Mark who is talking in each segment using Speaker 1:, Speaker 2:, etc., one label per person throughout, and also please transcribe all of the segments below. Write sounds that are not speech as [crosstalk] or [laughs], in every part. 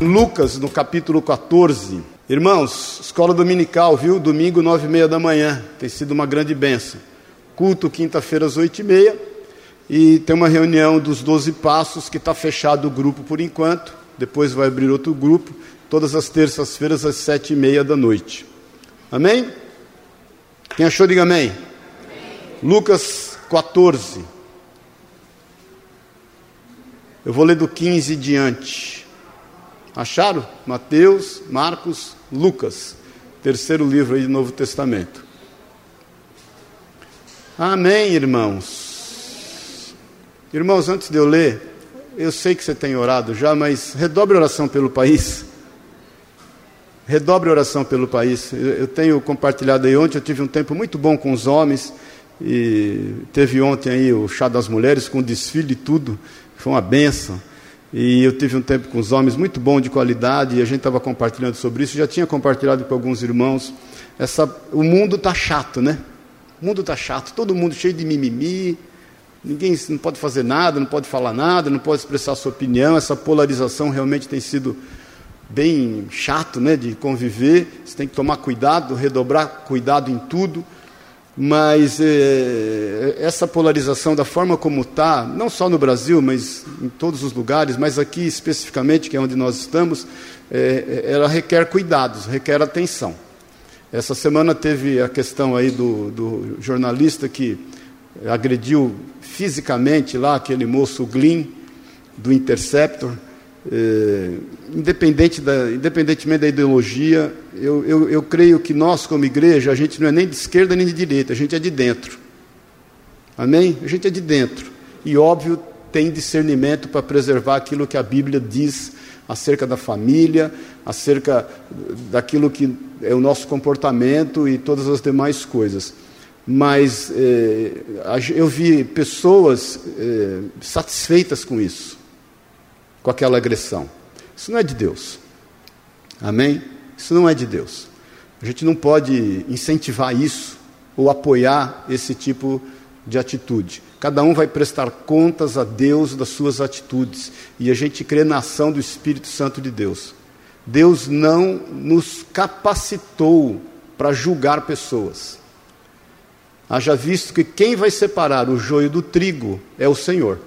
Speaker 1: Lucas, no capítulo 14. Irmãos, escola dominical, viu? Domingo, nove e meia da manhã. Tem sido uma grande benção. Culto, quinta-feira, às oito e meia. E tem uma reunião dos doze passos que está fechado o grupo por enquanto. Depois vai abrir outro grupo. Todas as terças-feiras, às sete e meia da noite. Amém? Quem achou, diga amém. amém. Lucas 14. Eu vou ler do 15 em diante. Acharam? Mateus, Marcos, Lucas. Terceiro livro aí do Novo Testamento. Amém, irmãos. Irmãos, antes de eu ler, eu sei que você tem orado já, mas redobre a oração pelo país. Redobre a oração pelo país. Eu tenho compartilhado aí ontem, eu tive um tempo muito bom com os homens. E teve ontem aí o chá das mulheres com desfile e tudo. Foi uma benção. E eu tive um tempo com os homens muito bom, de qualidade, e a gente estava compartilhando sobre isso. Já tinha compartilhado com alguns irmãos. Essa, o mundo está chato, né? O mundo está chato, todo mundo cheio de mimimi. Ninguém não pode fazer nada, não pode falar nada, não pode expressar sua opinião. Essa polarização realmente tem sido bem chato, né, de conviver. Você tem que tomar cuidado, redobrar cuidado em tudo mas é, essa polarização da forma como está, não só no Brasil, mas em todos os lugares, mas aqui especificamente, que é onde nós estamos, é, ela requer cuidados, requer atenção. Essa semana teve a questão aí do, do jornalista que agrediu fisicamente lá aquele moço Glyn, do Interceptor, é, independente da, independentemente da ideologia, eu, eu, eu creio que nós, como igreja, a gente não é nem de esquerda nem de direita, a gente é de dentro. Amém? A gente é de dentro. E óbvio, tem discernimento para preservar aquilo que a Bíblia diz acerca da família, acerca daquilo que é o nosso comportamento e todas as demais coisas. Mas eh, eu vi pessoas eh, satisfeitas com isso com aquela agressão. Isso não é de Deus. Amém? Isso não é de Deus. A gente não pode incentivar isso ou apoiar esse tipo de atitude. Cada um vai prestar contas a Deus das suas atitudes. E a gente crê na ação do Espírito Santo de Deus. Deus não nos capacitou para julgar pessoas. Haja visto que quem vai separar o joio do trigo é o Senhor.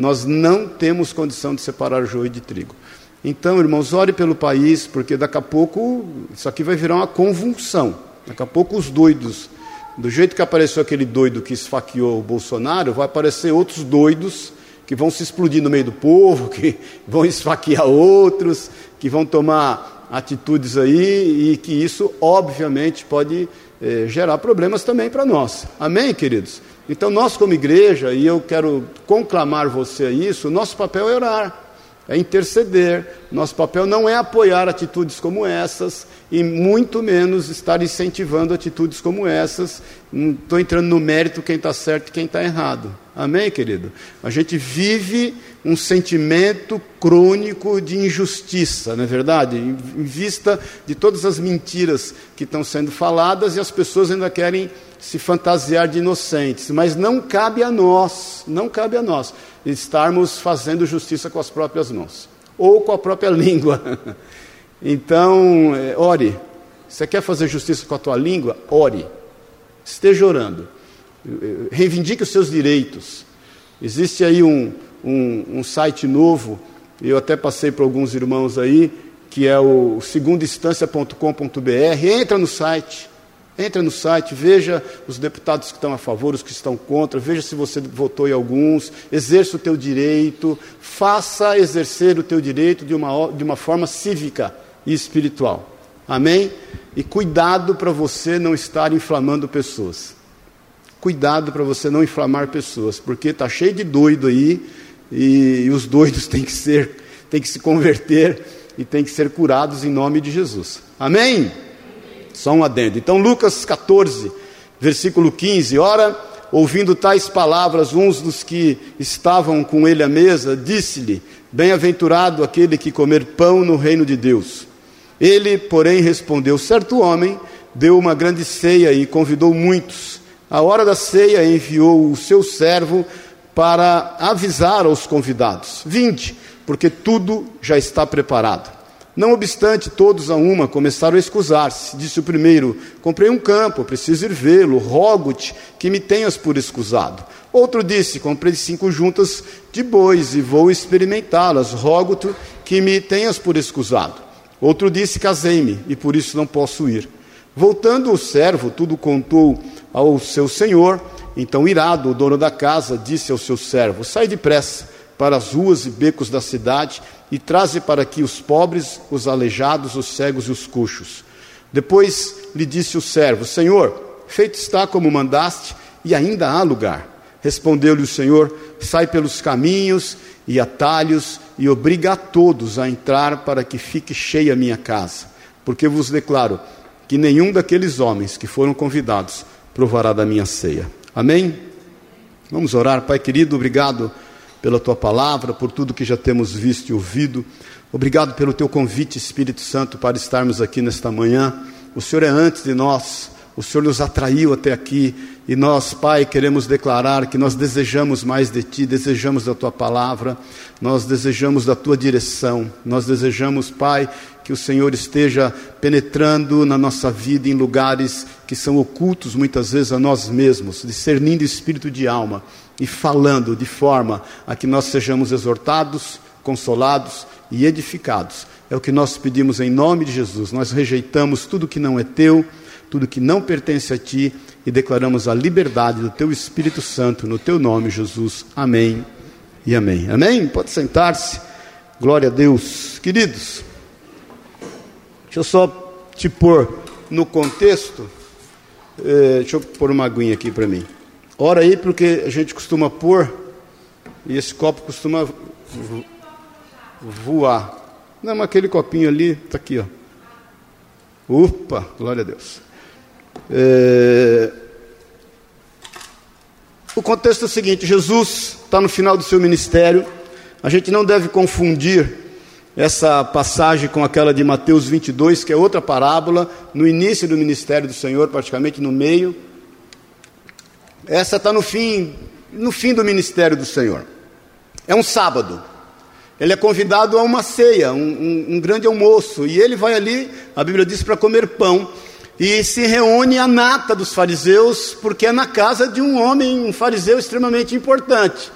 Speaker 1: Nós não temos condição de separar joio de trigo. Então, irmãos, ore pelo país, porque daqui a pouco isso aqui vai virar uma convulsão. Daqui a pouco os doidos, do jeito que apareceu aquele doido que esfaqueou o Bolsonaro, vai aparecer outros doidos que vão se explodir no meio do povo, [laughs] que vão esfaquear outros, que vão tomar atitudes aí e que isso, obviamente, pode eh, gerar problemas também para nós. Amém, queridos? Então, nós, como igreja, e eu quero conclamar você a isso, nosso papel é orar, é interceder. Nosso papel não é apoiar atitudes como essas, e muito menos estar incentivando atitudes como essas. Não estou entrando no mérito quem está certo e quem está errado. Amém, querido? A gente vive um sentimento crônico de injustiça, não é verdade? Em vista de todas as mentiras que estão sendo faladas e as pessoas ainda querem se fantasiar de inocentes, mas não cabe a nós, não cabe a nós estarmos fazendo justiça com as próprias mãos ou com a própria [laughs] língua. Então, é, ore. Você quer fazer justiça com a tua língua? Ore. Esteja orando. Reivindique os seus direitos. Existe aí um, um, um site novo, eu até passei para alguns irmãos aí, que é o segundainstância.com.br. Entra no site, Entra no site, veja os deputados que estão a favor, os que estão contra, veja se você votou em alguns, exerça o teu direito, faça exercer o teu direito de uma, de uma forma cívica e espiritual. Amém? E cuidado para você não estar inflamando pessoas. Cuidado para você não inflamar pessoas, porque está cheio de doido aí, e, e os doidos [laughs] têm que ser, têm que se converter e têm que ser curados em nome de Jesus. Amém? Só um adendo. Então, Lucas 14, versículo 15: Ora, ouvindo tais palavras, uns dos que estavam com ele à mesa, disse-lhe: Bem-aventurado aquele que comer pão no reino de Deus. Ele, porém, respondeu: Certo homem deu uma grande ceia e convidou muitos. A hora da ceia enviou o seu servo para avisar aos convidados: Vinde, porque tudo já está preparado. Não obstante, todos a uma começaram a escusar-se. Disse o primeiro: Comprei um campo, preciso ir vê-lo, rogo-te que me tenhas por escusado. Outro disse: Comprei cinco juntas de bois e vou experimentá-las, rogo-te que me tenhas por escusado. Outro disse: Casei-me e por isso não posso ir. Voltando o servo, tudo contou ao seu senhor. Então, irado, o dono da casa disse ao seu servo: Sai depressa para as ruas e becos da cidade e traze para aqui os pobres, os aleijados, os cegos e os coxos. Depois lhe disse o servo: Senhor, feito está como mandaste, e ainda há lugar. Respondeu-lhe o Senhor: Sai pelos caminhos e atalhos e obriga a todos a entrar para que fique cheia a minha casa. Porque vos declaro que nenhum daqueles homens que foram convidados provará da minha ceia. Amém? Vamos orar, Pai querido, obrigado pela tua palavra, por tudo que já temos visto e ouvido. Obrigado pelo teu convite, Espírito Santo, para estarmos aqui nesta manhã. O Senhor é antes de nós, o Senhor nos atraiu até aqui e nós, Pai, queremos declarar que nós desejamos mais de Ti, desejamos da Tua palavra, nós desejamos da Tua direção, nós desejamos, Pai, que o Senhor esteja penetrando na nossa vida em lugares que são ocultos muitas vezes a nós mesmos, discernindo espírito de alma e falando de forma a que nós sejamos exortados, consolados e edificados. É o que nós pedimos em nome de Jesus. Nós rejeitamos tudo que não é teu, tudo que não pertence a ti e declaramos a liberdade do teu Espírito Santo no teu nome, Jesus. Amém e amém. Amém? Pode sentar-se. Glória a Deus. Queridos, deixa eu só te pôr no contexto. Eh, deixa eu pôr uma aguinha aqui para mim. Ora aí porque a gente costuma pôr, e esse copo costuma voar. Não, mas aquele copinho ali, está aqui, ó. Upa, glória a Deus. É... O contexto é o seguinte: Jesus está no final do seu ministério. A gente não deve confundir essa passagem com aquela de Mateus 22, que é outra parábola, no início do ministério do Senhor, praticamente no meio. Essa está no fim, no fim do ministério do Senhor. É um sábado. Ele é convidado a uma ceia, um, um, um grande almoço, e ele vai ali, a Bíblia diz, para comer pão. E se reúne a nata dos fariseus, porque é na casa de um homem, um fariseu extremamente importante.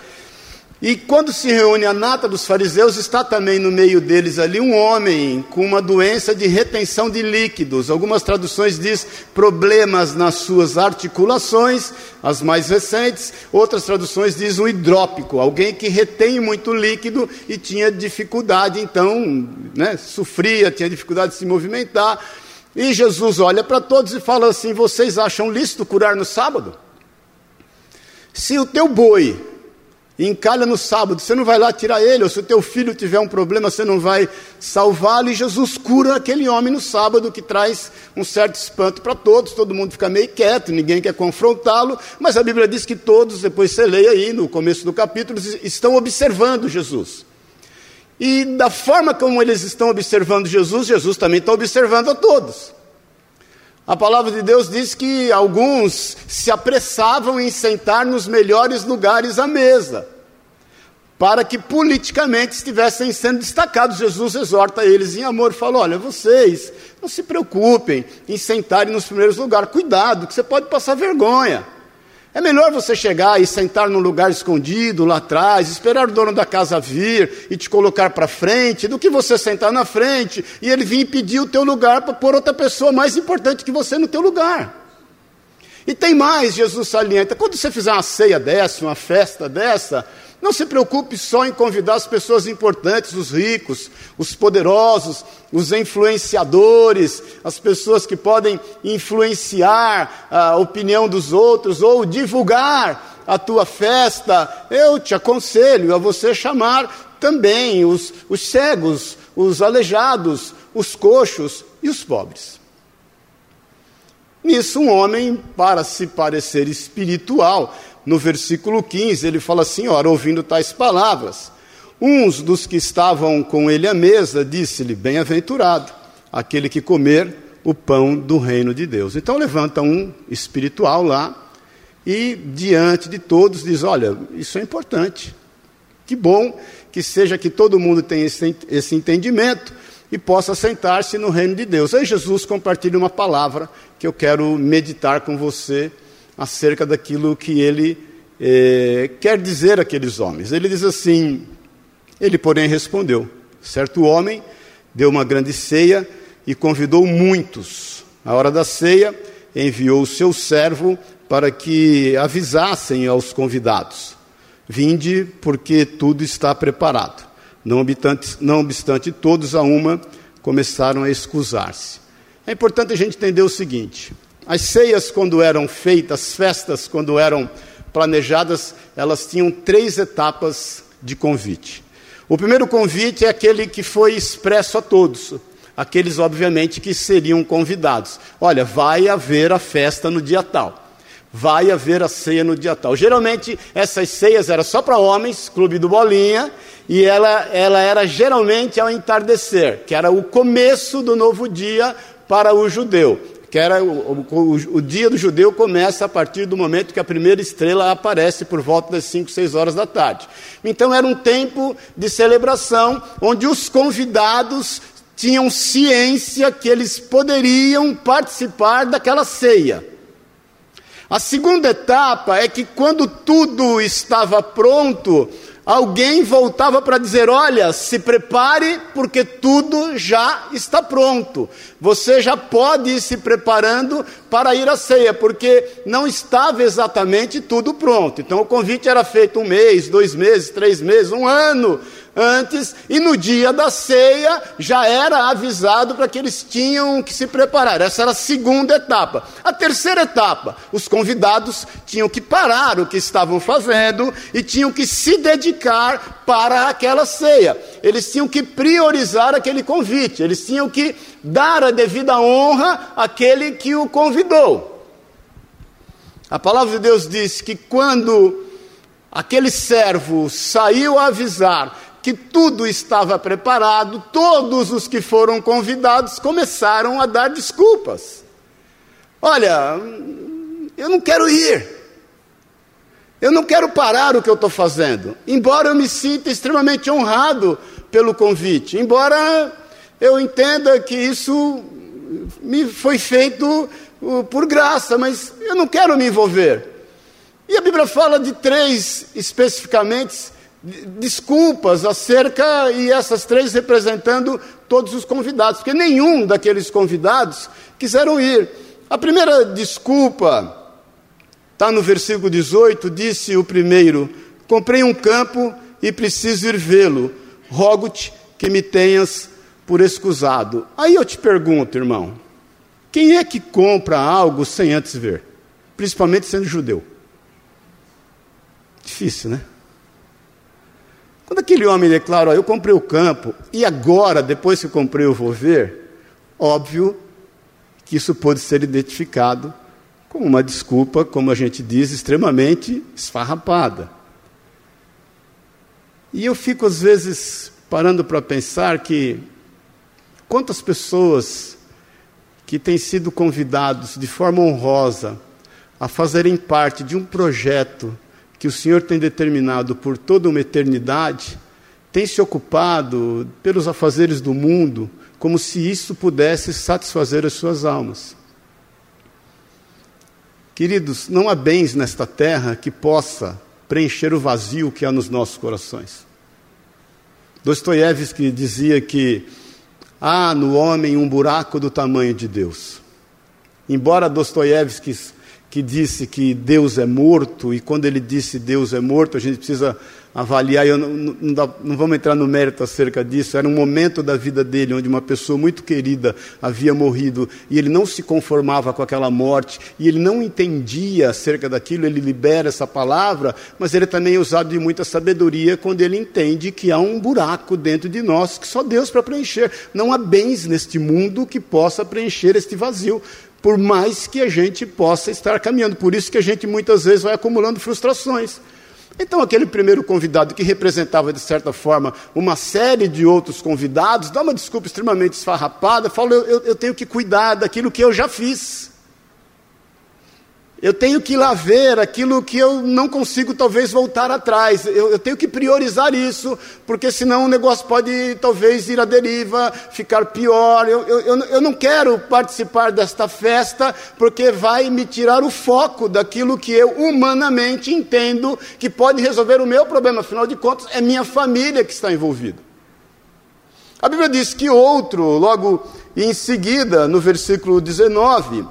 Speaker 1: E quando se reúne a nata dos fariseus, está também no meio deles ali um homem com uma doença de retenção de líquidos. Algumas traduções diz problemas nas suas articulações, as mais recentes. Outras traduções diz um hidrópico, alguém que retém muito líquido e tinha dificuldade, então, né, sofria, tinha dificuldade de se movimentar. E Jesus olha para todos e fala assim: Vocês acham lícito curar no sábado? Se o teu boi encalha no sábado, você não vai lá tirar ele, ou se o teu filho tiver um problema, você não vai salvá-lo, e Jesus cura aquele homem no sábado, que traz um certo espanto para todos, todo mundo fica meio quieto, ninguém quer confrontá-lo, mas a Bíblia diz que todos, depois você leia aí no começo do capítulo, estão observando Jesus. E da forma como eles estão observando Jesus, Jesus também está observando a todos. A palavra de Deus diz que alguns se apressavam em sentar nos melhores lugares à mesa, para que politicamente estivessem sendo destacados. Jesus exorta eles em amor, fala: Olha, vocês não se preocupem em sentarem nos primeiros lugares, cuidado, que você pode passar vergonha. É melhor você chegar e sentar num lugar escondido lá atrás, esperar o dono da casa vir e te colocar para frente, do que você sentar na frente e ele vir pedir o teu lugar para pôr outra pessoa mais importante que você no teu lugar. E tem mais, Jesus salienta, quando você fizer uma ceia dessa, uma festa dessa, não se preocupe só em convidar as pessoas importantes, os ricos, os poderosos, os influenciadores, as pessoas que podem influenciar a opinião dos outros ou divulgar a tua festa. Eu te aconselho a você chamar também os, os cegos, os aleijados, os coxos e os pobres. Nisso, um homem, para se parecer espiritual, no versículo 15, ele fala assim: ora, ouvindo tais palavras, uns dos que estavam com ele à mesa disse-lhe: Bem-aventurado aquele que comer o pão do reino de Deus. Então levanta um espiritual lá e diante de todos diz: Olha, isso é importante. Que bom que seja que todo mundo tenha esse, entendimento e possa sentar-se no reino de Deus. Aí Jesus compartilha uma palavra que eu quero meditar com você acerca daquilo que ele eh, quer dizer àqueles homens. Ele diz assim: Ele, porém, respondeu: Certo homem deu uma grande ceia e convidou muitos. À hora da ceia, enviou o seu servo para que avisassem aos convidados: Vinde, porque tudo está preparado. Não obstante, não obstante todos a uma começaram a excusar-se. É importante a gente entender o seguinte: as ceias, quando eram feitas, as festas, quando eram planejadas, elas tinham três etapas de convite. O primeiro convite é aquele que foi expresso a todos, aqueles, obviamente, que seriam convidados. Olha, vai haver a festa no dia tal. Vai haver a ceia no dia tal. Geralmente, essas ceias eram só para homens, clube do Bolinha, e ela, ela era geralmente ao entardecer, que era o começo do novo dia para o judeu que era o, o, o, dia do judeu começa a partir do momento que a primeira estrela aparece por volta das 5, 6 horas da tarde. Então era um tempo de celebração onde os convidados tinham ciência que eles poderiam participar daquela ceia. A segunda etapa é que quando tudo estava pronto, alguém voltava para dizer: Olha, se prepare, porque tudo já está pronto. Você já pode ir se preparando para ir à ceia, porque não estava exatamente tudo pronto. Então o convite era feito um mês, dois meses, três meses, um ano antes, e no dia da ceia já era avisado para que eles tinham que se preparar. Essa era a segunda etapa. A terceira etapa, os convidados tinham que parar o que estavam fazendo e tinham que se dedicar para aquela ceia. Eles tinham que priorizar aquele convite, eles tinham que dar a devida honra àquele que o convidou. A palavra de Deus diz que quando aquele servo saiu a avisar que tudo estava preparado, todos os que foram convidados começaram a dar desculpas. Olha, eu não quero ir. Eu não quero parar o que eu estou fazendo. Embora eu me sinta extremamente honrado pelo convite, embora eu entenda que isso me foi feito uh, por graça, mas eu não quero me envolver. E a Bíblia fala de três especificamente desculpas acerca, e essas três representando todos os convidados, porque nenhum daqueles convidados quiseram ir. A primeira desculpa está no versículo 18: disse o primeiro: Comprei um campo e preciso ir vê-lo, rogo-te que me tenhas por escusado. Aí eu te pergunto, irmão, quem é que compra algo sem antes ver? Principalmente sendo judeu. Difícil, né? Quando aquele homem declara, eu comprei o campo e agora, depois que comprei, eu vou ver, óbvio que isso pode ser identificado como uma desculpa, como a gente diz, extremamente esfarrapada. E eu fico às vezes parando para pensar que quantas pessoas que têm sido convidados de forma honrosa a fazerem parte de um projeto que o Senhor tem determinado por toda uma eternidade, tem se ocupado pelos afazeres do mundo, como se isso pudesse satisfazer as suas almas. Queridos, não há bens nesta terra que possa preencher o vazio que há nos nossos corações. Dostoiévski dizia que há no homem um buraco do tamanho de Deus. Embora Dostoiévski que disse que Deus é morto, e quando ele disse Deus é morto, a gente precisa avaliar, eu não, não, dá, não, vamos entrar no mérito acerca disso, era um momento da vida dele onde uma pessoa muito querida havia morrido e ele não se conformava com aquela morte e ele não entendia acerca daquilo, ele libera essa palavra, mas ele também é usado de muita sabedoria quando ele entende que há um buraco dentro de nós que só Deus para preencher. Não há bens neste mundo que possa preencher este vazio por mais que a gente possa estar caminhando. Por isso que a gente muitas vezes vai acumulando frustrações. Então, aquele primeiro convidado que representava, de certa forma, uma série de outros convidados, dá uma desculpa extremamente esfarrapada, fala: eu, eu tenho que cuidar daquilo que eu já fiz. Eu tenho que ir lá ver aquilo que eu não consigo talvez voltar atrás. Eu, eu, tenho que priorizar isso, porque senão o negócio pode talvez ir à deriva, ficar pior. Eu, eu, eu não quero participar desta festa, porque vai me tirar o foco daquilo que eu humanamente entendo que pode resolver o meu problema. Afinal de contas, é minha família que está envolvida. A Bíblia diz que outro, logo em seguida, no versículo 19,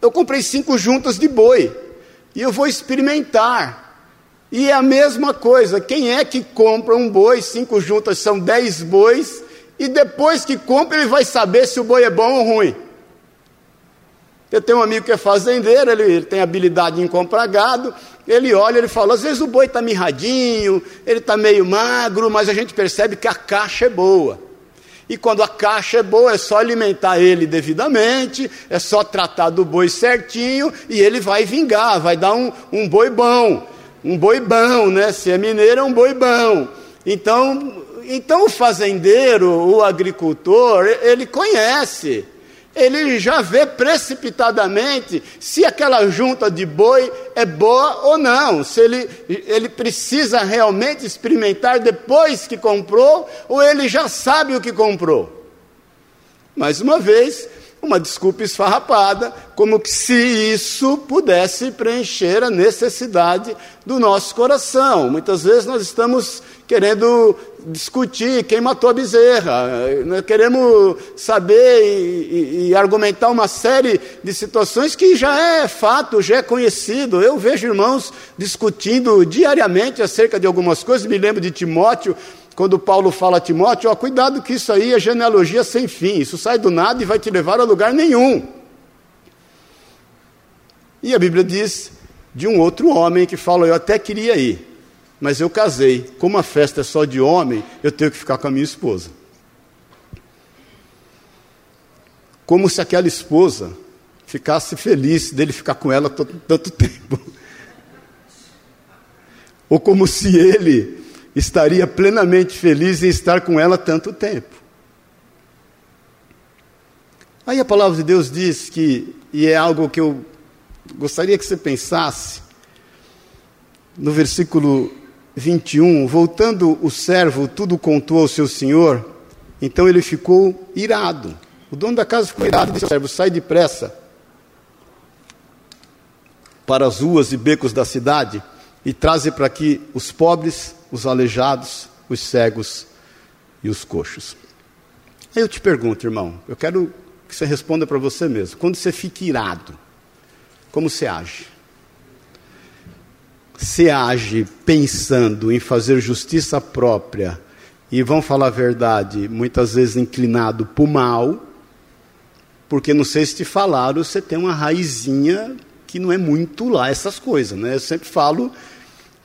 Speaker 1: eu comprei cinco juntas de boi e eu vou experimentar. E é a mesma coisa, quem é que compra um boi, cinco juntas são dez bois, e depois que compra ele vai saber se o boi é bom ou ruim. Eu tenho um amigo que é fazendeiro, ele, ele tem habilidade em comprar gado, ele olha, ele fala, às vezes o boi está mirradinho, ele está meio magro, mas a gente percebe que a caixa é boa. E quando a caixa é boa, é só alimentar ele devidamente, é só tratar do boi certinho e ele vai vingar, vai dar um, um boi bom. Um boi bom, né? Se é mineiro, é um boi bom. Então, então o fazendeiro, o agricultor, ele conhece ele já vê precipitadamente se aquela junta de boi é boa ou não, se ele, ele precisa realmente experimentar depois que comprou, ou ele já sabe o que comprou. Mais uma vez, uma desculpa esfarrapada, como que se isso pudesse preencher a necessidade do nosso coração. Muitas vezes nós estamos querendo discutir quem matou a bezerra, nós queremos saber e, e, e, argumentar uma série de situações que já é fato, já é conhecido. Eu vejo irmãos discutindo diariamente acerca de algumas coisas, me lembro de Timóteo, quando Paulo fala a Timóteo, ó, cuidado que isso aí é genealogia sem fim, isso sai do nada e vai te levar a lugar nenhum. E a Bíblia diz de um outro homem que fala, eu até queria ir, mas eu casei. Como a festa é só de homem, eu tenho que ficar com a minha esposa. Como se aquela esposa ficasse feliz dele ficar com ela tanto [laughs] tempo. Ou como se ele estaria plenamente feliz em estar com ela tanto tempo. Aí a palavra de Deus diz que, e é algo que eu gostaria que você pensasse, no versículo 21, voltando o servo, tudo contou ao seu senhor, então ele ficou irado. O dono da casa ficou irado e disse ao servo: sai depressa para as ruas e becos da cidade e traze para aqui os pobres, os aleijados, os cegos e os coxos. Aí eu te pergunto, irmão, eu quero que você responda para você mesmo. Quando você fica irado, como você age? Você age pensando em fazer justiça própria e vão falar a verdade, muitas vezes inclinado para o mal, porque não sei se te falaram, você tem uma raizinha que não é muito lá essas coisas, né? Eu sempre falo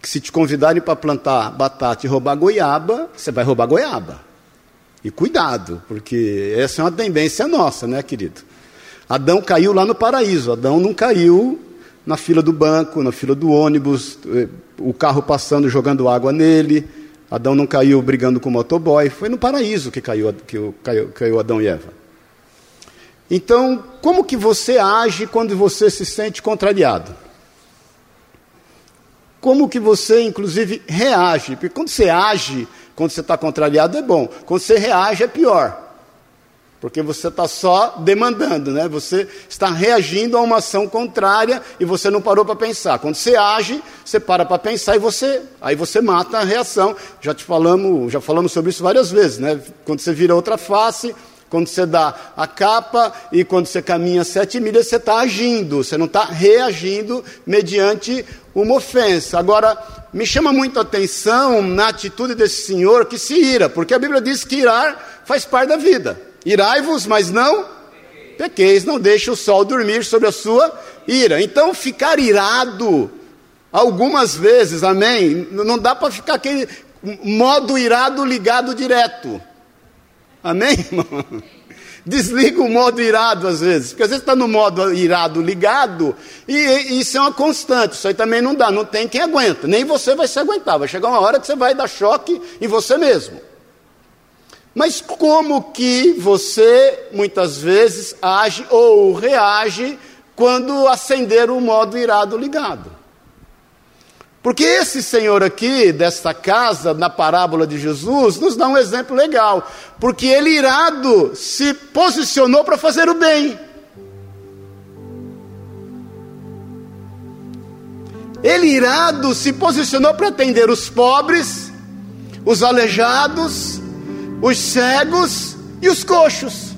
Speaker 1: que se te convidarem para plantar batata e roubar goiaba, você vai roubar goiaba. E cuidado, porque essa é uma tendência nossa, né, querido? Adão caiu lá no paraíso, Adão não caiu na fila do banco, na fila do ônibus, eh, o carro passando jogando água nele. Adão não caiu brigando com o motoboy, foi no paraíso que caiu, que caiu, caiu Adão e Eva. Então, como que você age quando você se sente contrariado? como que você, inclusive, reage. Porque quando você age, quando você está contrariado, é bom. Quando você reage, é pior. Porque você está só demandando, né? Você está reagindo a uma ação contrária e você não parou para pensar. Quando você age, você para para pensar e você, aí você mata a reação. Já te falamos, já falamos sobre isso várias vezes, né? Quando você vira outra face, quando você dá a capa e quando você caminha sete milhas, você está agindo, você não está reagindo mediante uma ofensa. Agora, me chama muito a atenção na atitude desse senhor que se ira, porque a Bíblia diz que irar faz parte da vida. Irai-vos, mas não pequeis, não deixe o sol dormir sobre a sua ira. Então, ficar irado algumas vezes, amém? Não dá para ficar aquele modo irado ligado direto. Amém, [laughs] irmão? Desliga o modo irado às vezes, porque às vezes está no modo irado ligado, e, e, isso é uma constante, isso aí também não dá, não tem quem aguenta, nem você vai se aguentar, vai chegar uma hora que você vai dar choque em você mesmo. Mas como que você muitas vezes age ou reage quando acenderam o modo irado ligado. Porque esse senhor aqui, desta casa, na parábola de Jesus, nos dá um exemplo legal. Porque ele, irado, se posicionou para fazer o bem. Ele, irado, se posicionou para atender os pobres, os aleijados, os cegos e os coxos.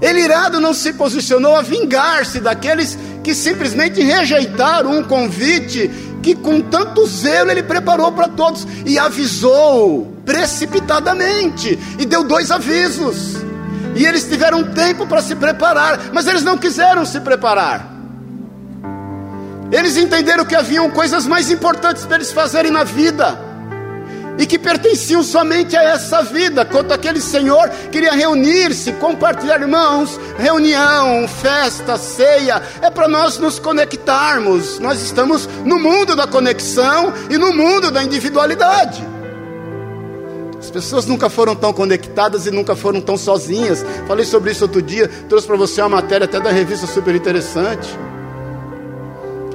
Speaker 1: Ele, irado, não se posicionou a vingar-se daqueles que simplesmente rejeitaram um convite que, com tanto zelo, ele preparou para todos e avisou precipitadamente e deu dois avisos. E eles tiveram tempo para se preparar, mas eles não quiseram se preparar. Eles entenderam que haviam coisas mais importantes para eles fazerem na vida e que pertenciam somente a essa vida, quanto aquele senhor queria reunir-se, compartilhar irmãos, reunião, festa, ceia, é para nós nos conectarmos. Nós estamos no mundo da conexão e no mundo da individualidade. As pessoas nunca foram tão conectadas e nunca foram tão sozinhas. Falei sobre isso outro dia, trouxe para você uma matéria até da revista super interessante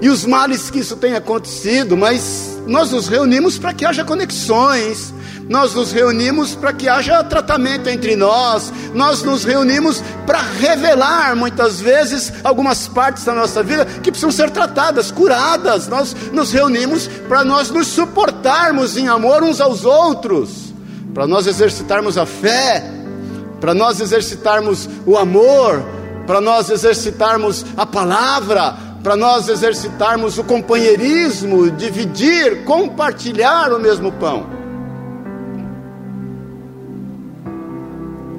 Speaker 1: e os males que isso tem acontecido, mas nós nos reunimos para que haja conexões, nós nos reunimos para que haja tratamento entre nós, nós nos reunimos para revelar muitas vezes algumas partes da nossa vida que precisam ser tratadas, curadas. Nós nos reunimos para nós nos suportarmos em amor uns aos outros, para nós exercitarmos a fé, para nós exercitarmos o amor, para nós exercitarmos a palavra para nós exercitarmos o companheirismo, dividir, compartilhar o mesmo pão.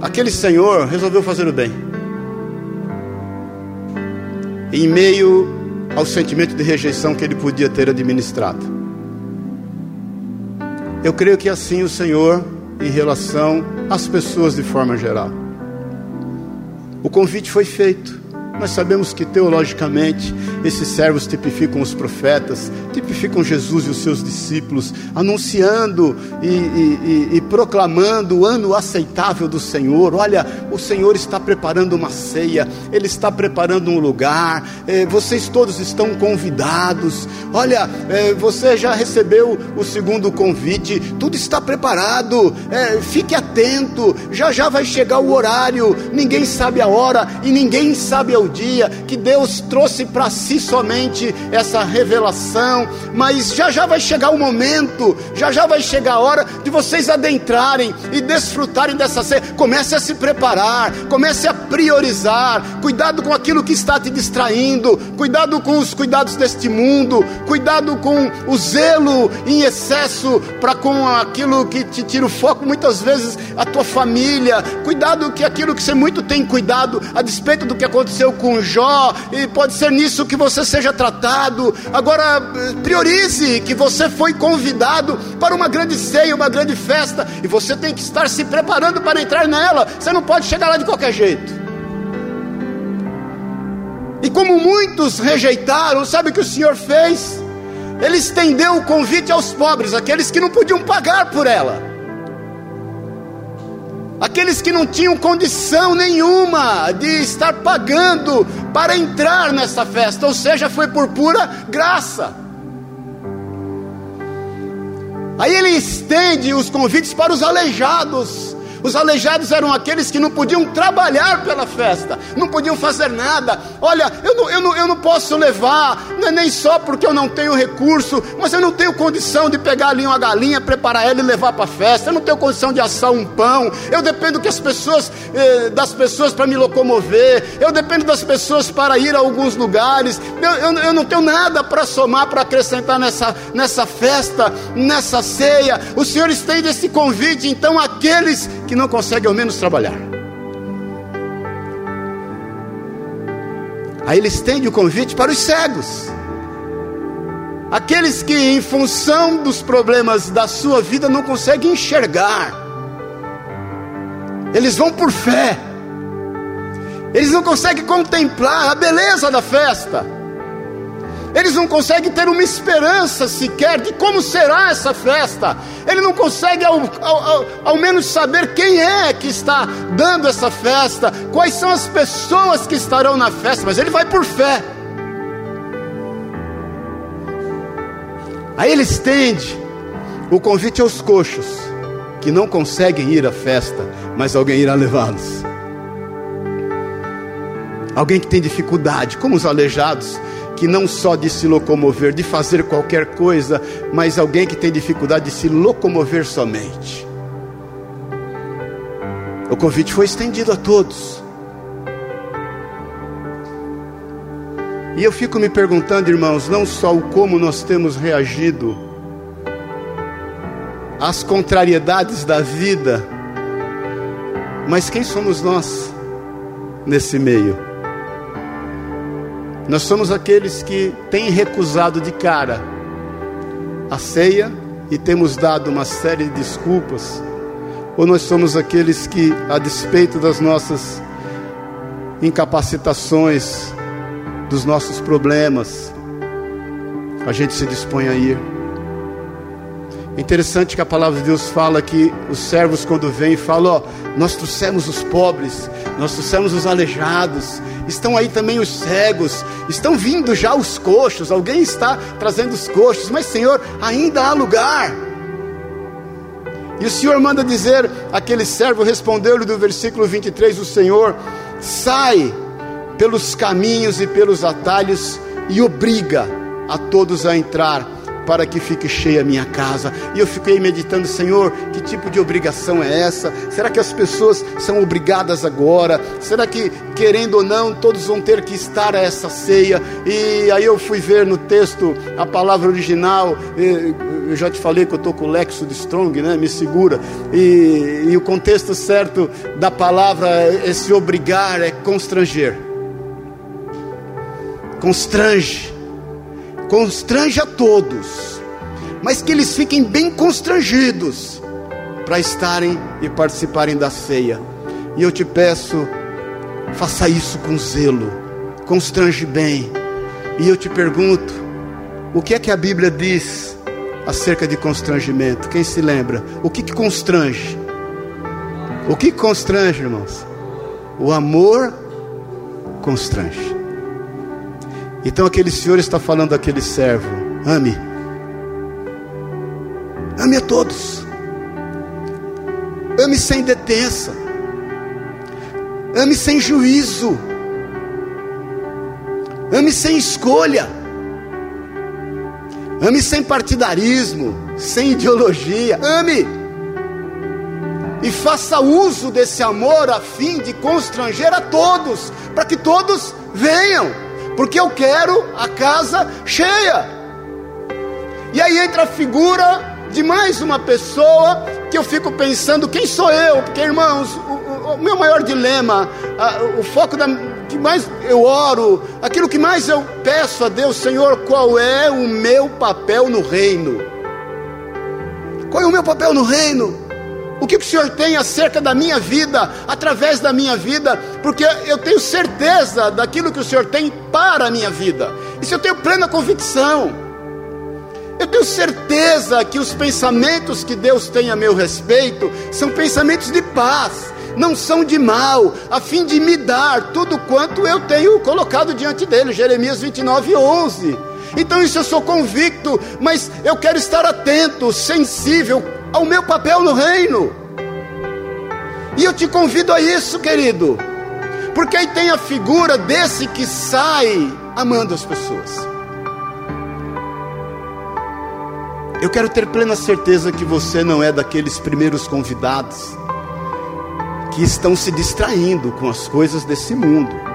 Speaker 1: Aquele senhor resolveu fazer o bem. Em meio ao sentimento de rejeição que ele podia ter administrado. Eu creio que assim o Senhor, em relação às pessoas de forma geral. O convite foi feito. Nós sabemos que teologicamente esses servos tipificam os profetas, tipificam Jesus e os seus discípulos, anunciando e, e, e, e proclamando o ano aceitável do Senhor. Olha, o Senhor está preparando uma ceia, Ele está preparando um lugar, eh, vocês todos estão convidados. Olha, eh, você já recebeu o segundo convite, tudo está preparado, eh, fique atento, já já vai chegar o horário, ninguém sabe a hora e ninguém sabe o dia que Deus trouxe para si somente essa revelação, mas já já vai chegar o momento, já já vai chegar a hora de vocês adentrarem e desfrutarem dessa ceia. Comece a se preparar, comece a priorizar. Cuidado com aquilo que está te distraindo, cuidado com os cuidados deste mundo, cuidado com o zelo em excesso para com aquilo que te tira o foco, muitas vezes a tua família. Cuidado que aquilo que você muito tem cuidado, a despeito do que aconteceu com Jó, e pode ser nisso que você seja tratado. Agora, priorize que você foi convidado para uma grande ceia, uma grande festa, e você tem que estar se preparando para entrar nela. Você não pode chegar lá de qualquer jeito. E como muitos rejeitaram, sabe o que o Senhor fez? Ele estendeu o convite aos pobres, aqueles que não podiam pagar por ela aqueles que não tinham condição nenhuma de estar pagando para entrar nessa festa, ou seja, foi por pura graça. Aí ele estende os convites para os aleijados, os aleijados eram aqueles que não podiam trabalhar pela festa, não podiam fazer nada. Olha, eu não, eu não, eu não posso levar, não é nem só porque eu não tenho recurso, mas eu não tenho condição de pegar ali uma galinha, preparar ela e levar para a festa. Eu não tenho condição de assar um pão. Eu dependo que as pessoas, eh, das pessoas para me locomover. Eu dependo das pessoas para ir a alguns lugares. Eu, eu, eu não tenho nada para somar, para acrescentar nessa, nessa festa, nessa ceia. O Senhor estende esse convite, então, aqueles que não conseguem ao menos trabalhar. Aí ele estende o convite para os cegos. Aqueles que, em função dos problemas da sua vida, não conseguem enxergar. Eles vão por fé. Eles não conseguem contemplar a beleza da festa. Eles não conseguem ter uma esperança sequer de como será essa festa. Ele não consegue, ao, ao, ao, menos, saber quem é que está dando essa festa, quais são as pessoas que estarão na festa, mas ele vai por fé. Aí ele estende o convite aos coxos, que não conseguem ir à festa, mas alguém irá levá-los. Alguém que tem dificuldade, como os aleijados, que não só de se locomover, de fazer qualquer coisa, mas alguém que tem dificuldade de se locomover somente. O convite foi estendido a todos. E eu fico me perguntando, irmãos, não só o como nós temos reagido às contrariedades da vida, mas quem somos nós nesse meio? Nós somos aqueles que têm recusado de cara a ceia e temos dado uma série de desculpas, ou nós somos aqueles que, a despeito das nossas incapacitações, dos nossos problemas, a gente se dispõe a ir. É interessante que a palavra de Deus fala que os servos, quando vêm, falam: Ó, nós trouxemos os pobres, nós trouxemos os aleijados, estão aí também os cegos, estão vindo já os coxos, alguém está trazendo os coxos, mas Senhor, ainda há lugar. E o Senhor manda dizer: aquele servo respondeu-lhe do versículo 23: O Senhor sai pelos caminhos e pelos atalhos e obriga a todos a entrar para que fique cheia a minha casa. E eu fiquei meditando, Senhor, que tipo de obrigação é essa? Será que as pessoas são obrigadas agora? Será que, querendo ou não, todos vão ter que estar a essa ceia? E aí eu fui ver no texto a palavra original. Eu já te falei que eu estou com o Lexo de Strong, né? Me segura. E, e o contexto certo da palavra, esse obrigar, é constranger. Constrange constrange a todos, mas que eles fiquem bem constrangidos para estarem e participarem da ceia. E eu te peço, faça isso com zelo, constrange bem. E eu te pergunto, o que é que a Bíblia diz acerca de constrangimento? Quem se lembra? O que, que constrange? O que constrange, irmãos? O amor constrange. Então aquele senhor está falando àquele servo: ame, ame a todos, ame sem detença, ame sem juízo, ame sem escolha, ame sem partidarismo, sem ideologia, ame. E faça uso desse amor a fim de constranger a todos, para que todos venham porque eu quero a casa cheia. E aí entra a figura de mais uma pessoa que eu fico pensando: quem sou eu? Porque, irmãos, o, o meu maior dilema, a, o foco da, que mais eu oro, aquilo que mais eu peço a Deus, Senhor, qual é o meu papel no reino? Qual é o meu papel no reino? O que o Senhor tem acerca da minha vida, através da minha vida, porque eu tenho certeza daquilo que o Senhor tem para a minha vida. Isso eu tenho plena convicção. Eu tenho certeza que os pensamentos que Deus tem a meu respeito são pensamentos de paz, não são de mal, a fim de me dar tudo quanto eu tenho colocado diante dele. Jeremias 29, 11. Então, isso eu sou convicto, mas eu quero estar atento, sensível, ao meu papel no reino. E eu te convido a isso, querido, porque aí tem a figura desse que sai amando as pessoas. Eu quero ter plena certeza que você não é daqueles primeiros convidados que estão se distraindo com as coisas desse mundo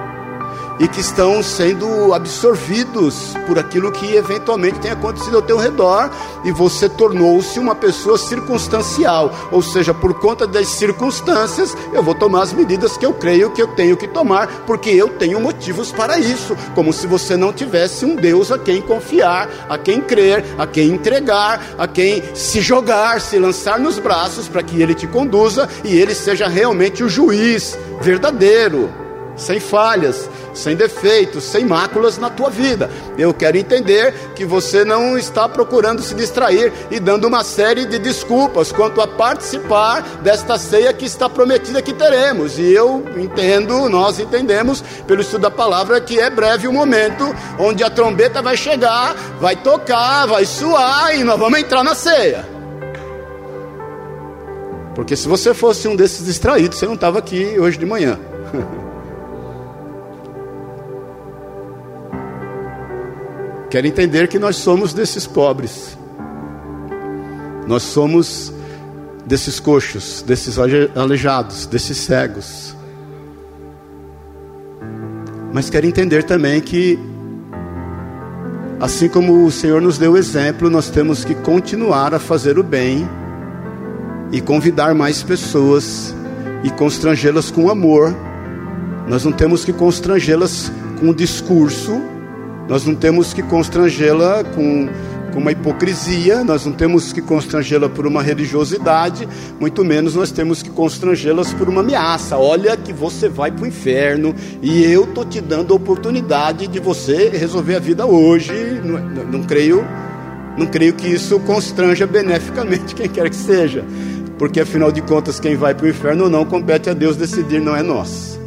Speaker 1: e que estão sendo absorvidos por aquilo que eventualmente tem acontecido ao teu redor e você tornou-se uma pessoa circunstancial, ou seja, por conta das circunstâncias, eu vou tomar as medidas que eu creio que eu tenho que tomar, porque eu tenho motivos para isso, como se você não tivesse um Deus a quem confiar, a quem crer, a quem entregar, a quem se jogar, se lançar nos braços para que ele te conduza e ele seja realmente o juiz verdadeiro, sem falhas, sem defeitos, sem máculas na tua vida. Eu quero entender que você não está procurando se distrair e dando uma série de desculpas quanto a participar desta ceia que está prometida que teremos. E eu entendo, nós entendemos, pelo estudo da palavra, que é breve o momento onde a trombeta vai chegar, vai tocar, vai suar e nós vamos entrar na ceia. Porque se você fosse um desses distraídos, você não estava aqui hoje de manhã. [laughs] Quero entender que nós somos desses pobres. Nós somos desses coxos, desses aleijados, desses cegos. Mas quero entender também que, assim como o Senhor nos deu o exemplo, nós temos que continuar a fazer o bem e convidar mais pessoas e constrangê-las com amor. Nós não temos que constrangê-las com um discurso, nós não temos que constrangê-la com, com uma hipocrisia, nós não temos que constrangê-la por uma religiosidade, muito menos nós temos que constrangê-las por uma ameaça. Olha que você vai para o inferno e eu estou te dando a oportunidade de você resolver a vida hoje. Não, não, não creio. Não creio que isso constranja beneficamente [laughs] quem quer que seja porque afinal de contas, quem vai para o inferno ou não compete a Deus decidir, não é nós.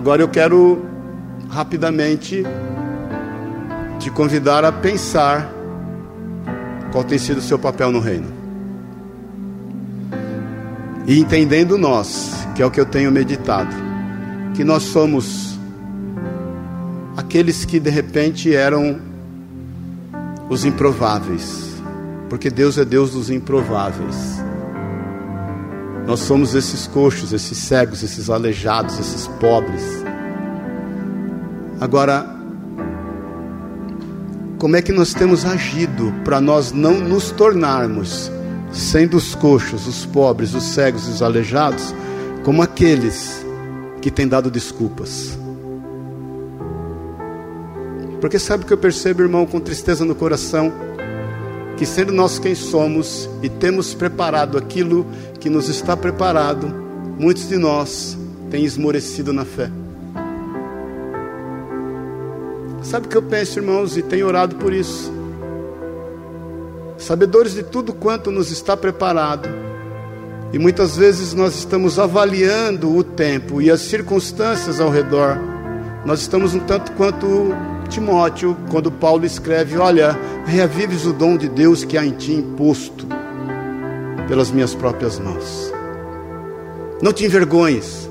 Speaker 1: Agora eu quero rapidamente te convidar a pensar qual tem sido o seu papel no reino. E entendendo nós, que é o que eu tenho meditado, que nós somos aqueles que de repente eram os improváveis, porque Deus é Deus dos improváveis. Nós somos esses coxos, esses cegos, esses aleijados, esses pobres. Agora, como é que nós temos agido para nós não nos tornarmos, sendo os coxos, os pobres, os cegos e os aleijados, como aqueles que têm dado desculpas? Porque sabe o que eu percebo, irmão, com tristeza no coração? Que sendo nós quem somos e temos preparado aquilo que nos está preparado, muitos de nós têm esmorecido na fé. Sabe o que eu penso, irmãos, e tenho orado por isso? Sabedores de tudo quanto nos está preparado, e muitas vezes nós estamos avaliando o tempo e as circunstâncias ao redor, nós estamos um tanto quanto Timóteo, quando Paulo escreve: Olha, reavives o dom de Deus que há em ti imposto pelas minhas próprias mãos. Não te envergonhes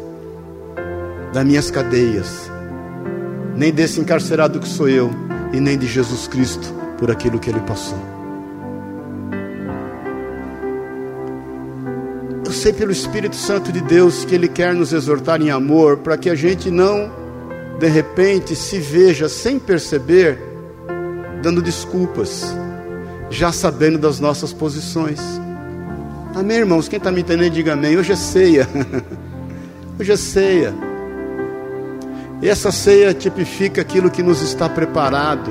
Speaker 1: das minhas cadeias, nem desse encarcerado que sou eu, e nem de Jesus Cristo por aquilo que ele passou. Eu sei pelo Espírito Santo de Deus que Ele quer nos exortar em amor para que a gente não de repente se veja sem perceber dando desculpas, já sabendo das nossas posições. Amém, irmãos? Quem está me entendendo, diga amém. Hoje é ceia. [laughs] Hoje é ceia. E essa ceia tipifica aquilo que nos está preparado.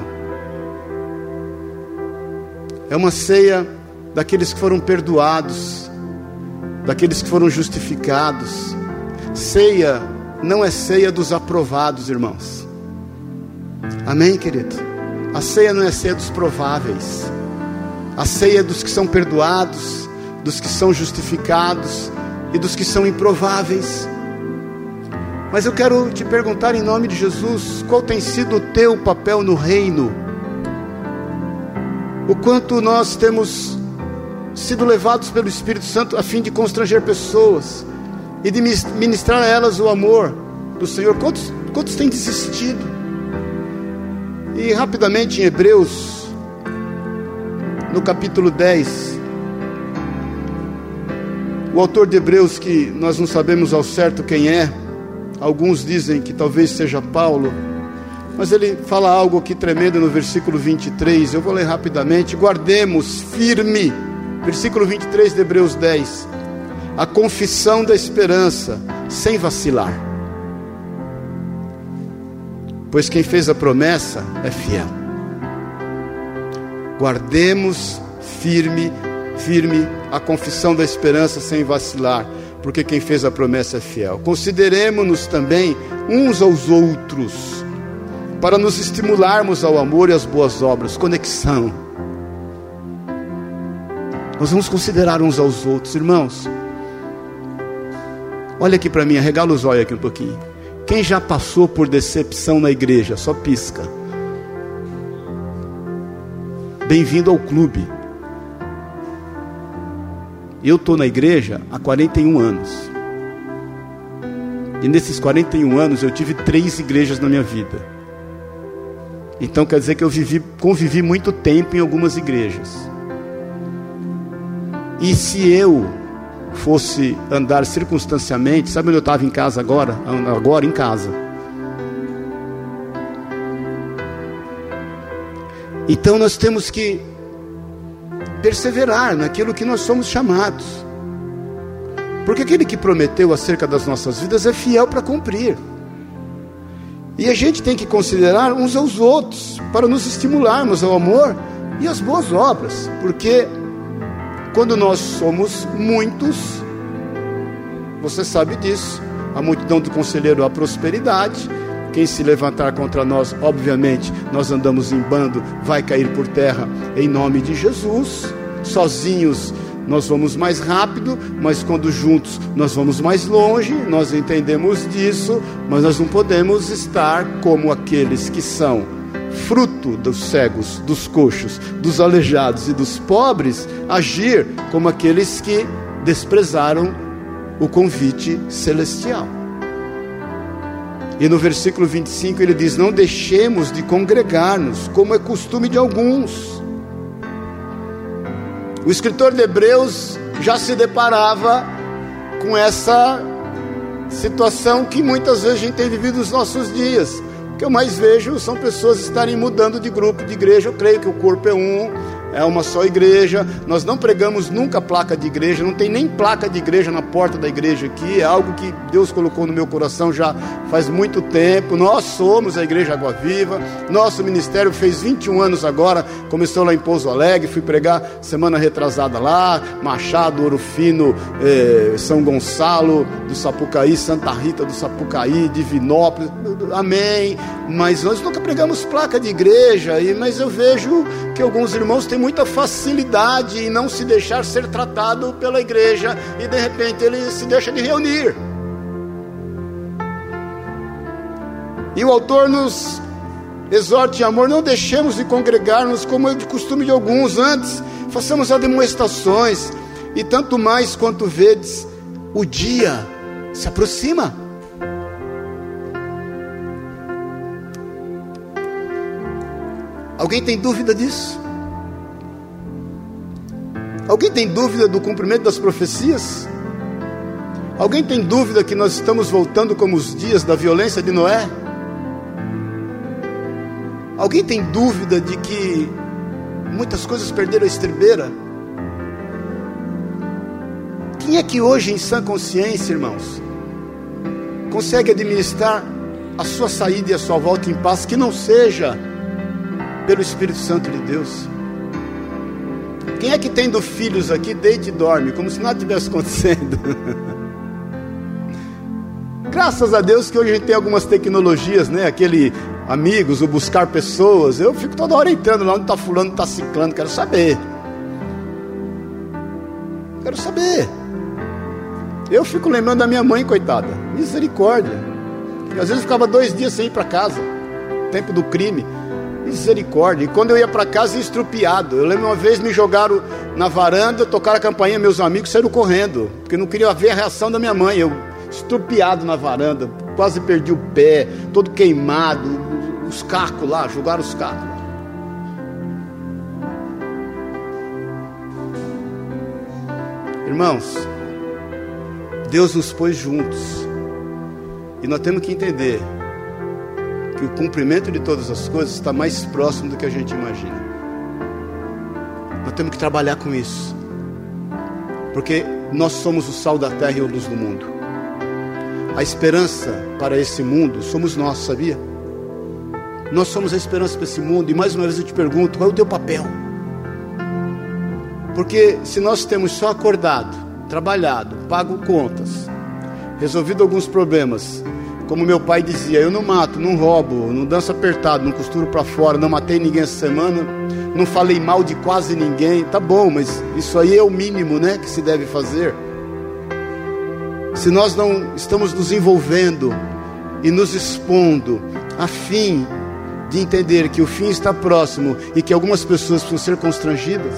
Speaker 1: É uma ceia daqueles que foram perdoados, daqueles que foram justificados. Ceia não é ceia dos aprovados, irmãos. Amém, querido? A ceia não é ceia dos prováveis. A ceia é dos que são perdoados, dos que são justificados e dos que são improváveis. Mas eu quero te perguntar em nome de Jesus, qual tem sido o teu papel no reino? O quanto nós temos sido levados pelo Espírito Santo a fim de constranger pessoas, e de ministrar a elas o amor do Senhor. Quantos, quantos têm desistido? E rapidamente em Hebreus, no capítulo 10, o autor de Hebreus, que nós não sabemos ao certo quem é, alguns dizem que talvez seja Paulo, mas ele fala algo aqui tremendo no versículo 23, eu vou ler rapidamente. Guardemos firme, versículo 23 de Hebreus 10 a confissão da esperança, sem vacilar. Pois quem fez a promessa é fiel. Guardemos firme, firme a confissão da esperança sem vacilar, porque quem fez a promessa é fiel. Consideremos-nos também uns aos outros, para nos estimularmos ao amor e às boas obras, conexão. Nós vamos considerar uns aos outros, irmãos. Olha aqui para mim, arregala os olhos aqui um pouquinho. Quem já passou por decepção na igreja, só pisca. Bem-vindo ao clube. Eu estou na igreja há 41 anos. E nesses 41 anos eu tive três igrejas na minha vida. Então quer dizer que eu vivi, convivi muito tempo em algumas igrejas. E se eu fosse andar circunstancialmente, sabe onde eu estava em casa agora? Agora em casa. Então nós temos que perseverar naquilo que nós somos chamados. Porque aquele que prometeu acerca das nossas vidas é fiel para cumprir. E a gente tem que considerar uns aos outros para nos estimularmos ao amor e às boas obras, porque quando nós somos muitos, você sabe disso, a multidão do conselheiro a prosperidade, quem se levantar contra nós, obviamente, nós andamos em bando, vai cair por terra em nome de Jesus. Sozinhos nós vamos mais rápido, mas quando juntos nós vamos mais longe, nós entendemos disso, mas nós não podemos estar como aqueles que são fruto dos cegos, dos coxos, dos aleijados e dos pobres, agir como aqueles que desprezaram o convite celestial. E no versículo 25 ele diz: Não deixemos de congregar-nos, como é costume de alguns. O escritor de Hebreus já se deparava com essa situação que muitas vezes a gente tem vivido nos nossos dias. O que eu mais vejo são pessoas estarem mudando de grupo, de igreja. Eu creio que o corpo é um, é uma só igreja. Nós não pregamos nunca placa de igreja, não tem nem placa de igreja na porta da igreja aqui. É algo que Deus colocou no meu coração já faz muito tempo. Nós somos a Igreja Água Viva. Nosso ministério fez 21 anos agora, começou lá em Pouso Alegre. Fui pregar semana retrasada lá, Machado, Ouro Fino, eh, São Gonçalo do Sapucaí, Santa Rita do Sapucaí, Divinópolis. Amém. Mas nós nunca pregamos placa de igreja, mas eu vejo que alguns irmãos têm muita facilidade em não se deixar ser tratado pela igreja e de repente ele se deixa de reunir. E o autor nos exorta em amor, não deixemos de congregar-nos como é de costume de alguns, antes façamos demonstrações, e tanto mais quanto vedes, o dia se aproxima. Alguém tem dúvida disso? Alguém tem dúvida do cumprimento das profecias? Alguém tem dúvida que nós estamos voltando como os dias da violência de Noé? Alguém tem dúvida de que muitas coisas perderam a estribeira? Quem é que hoje, em sã consciência, irmãos, consegue administrar a sua saída e a sua volta em paz que não seja pelo Espírito Santo de Deus? Quem é que tendo filhos aqui, deita e dorme, como se nada tivesse acontecendo? [laughs] Graças a Deus que hoje a gente tem algumas tecnologias, né? Aquele amigos, o buscar pessoas. Eu fico toda hora entrando lá onde está fulano, está ciclando, quero saber. Quero saber. Eu fico lembrando da minha mãe, coitada. Misericórdia. E às vezes ficava dois dias sem ir para casa. Tempo do crime. Misericórdia. E quando eu ia para casa, estrupiado. Eu lembro uma vez me jogaram na varanda, tocaram a campainha, meus amigos saíram correndo, porque não queriam ver a reação da minha mãe. Eu estrupiado na varanda, quase perdi o pé, todo queimado, os cacos lá, jogaram os cacos. Irmãos, Deus nos pôs juntos. E nós temos que entender que o cumprimento de todas as coisas está mais próximo do que a gente imagina. Nós temos que trabalhar com isso. Porque nós somos o sal da terra e a luz do mundo. A esperança para esse mundo somos nós, sabia? Nós somos a esperança para esse mundo. E mais uma vez eu te pergunto: qual é o teu papel? Porque se nós temos só acordado trabalhado, pago contas, resolvido alguns problemas. Como meu pai dizia, eu não mato, não roubo, não danço apertado, não costuro para fora, não matei ninguém essa semana, não falei mal de quase ninguém. Tá bom, mas isso aí é o mínimo, né, que se deve fazer. Se nós não estamos nos envolvendo e nos expondo a fim de entender que o fim está próximo e que algumas pessoas precisam ser constrangidas.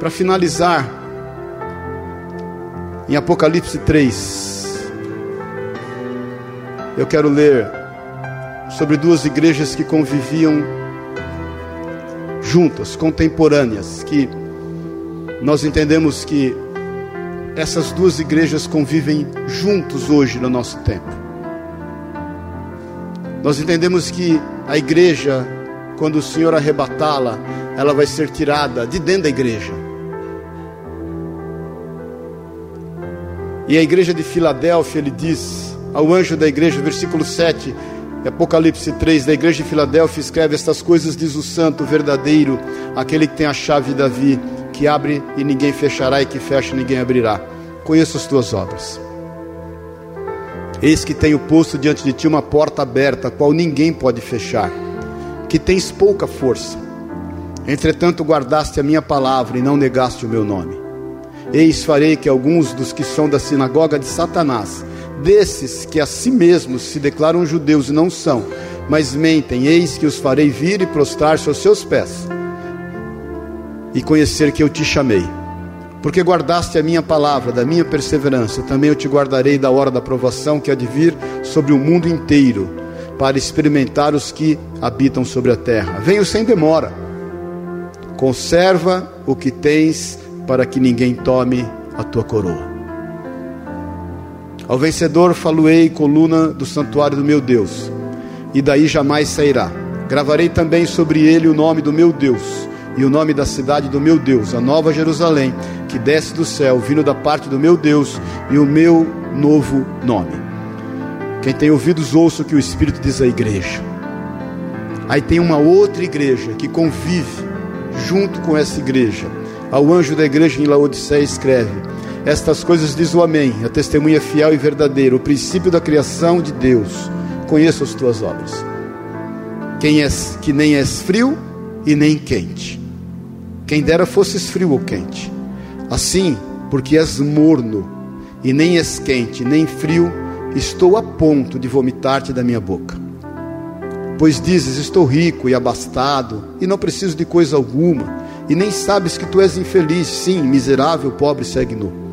Speaker 1: Para finalizar, em Apocalipse 3, eu quero ler sobre duas igrejas que conviviam juntas, contemporâneas, que nós entendemos que essas duas igrejas convivem juntos hoje no nosso tempo. Nós entendemos que a igreja, quando o Senhor arrebatá-la, ela vai ser tirada de dentro da igreja. E a igreja de Filadélfia, ele diz ao anjo da igreja, versículo 7, Apocalipse 3, da igreja de Filadélfia, escreve estas coisas, diz o santo, verdadeiro, aquele que tem a chave de Davi, que abre e ninguém fechará, e que fecha e ninguém abrirá. Conheço as tuas obras Eis que tenho posto diante de ti uma porta aberta, qual ninguém pode fechar, que tens pouca força. Entretanto, guardaste a minha palavra e não negaste o meu nome. Eis farei que alguns dos que são da sinagoga de Satanás, desses que a si mesmos se declaram judeus e não são, mas mentem, eis que os farei vir e prostrar-se aos seus pés, e conhecer que eu te chamei porque guardaste a minha palavra, da minha perseverança, também eu te guardarei da hora da provação que há de vir sobre o mundo inteiro, para experimentar os que habitam sobre a terra. Venho sem demora. Conserva o que tens, para que ninguém tome a tua coroa. Ao vencedor faloei coluna do santuário do meu Deus, e daí jamais sairá. Gravarei também sobre ele o nome do meu Deus e o nome da cidade do meu Deus, a nova Jerusalém, que desce do céu, vindo da parte do meu Deus, e o meu novo nome. Quem tem ouvidos, ouça o que o Espírito diz à igreja. Aí tem uma outra igreja que convive junto com essa igreja. Ao anjo da igreja em Laodiceia escreve: Estas coisas diz o Amém, a testemunha fiel e verdadeira, o princípio da criação de Deus. Conheço as tuas obras. Quem és que nem és frio e nem quente. Quem dera fosses frio ou quente. Assim, porque és morno, e nem és quente, nem frio, estou a ponto de vomitar-te da minha boca. Pois dizes: Estou rico e abastado, e não preciso de coisa alguma, e nem sabes que tu és infeliz, sim, miserável, pobre, segue nu.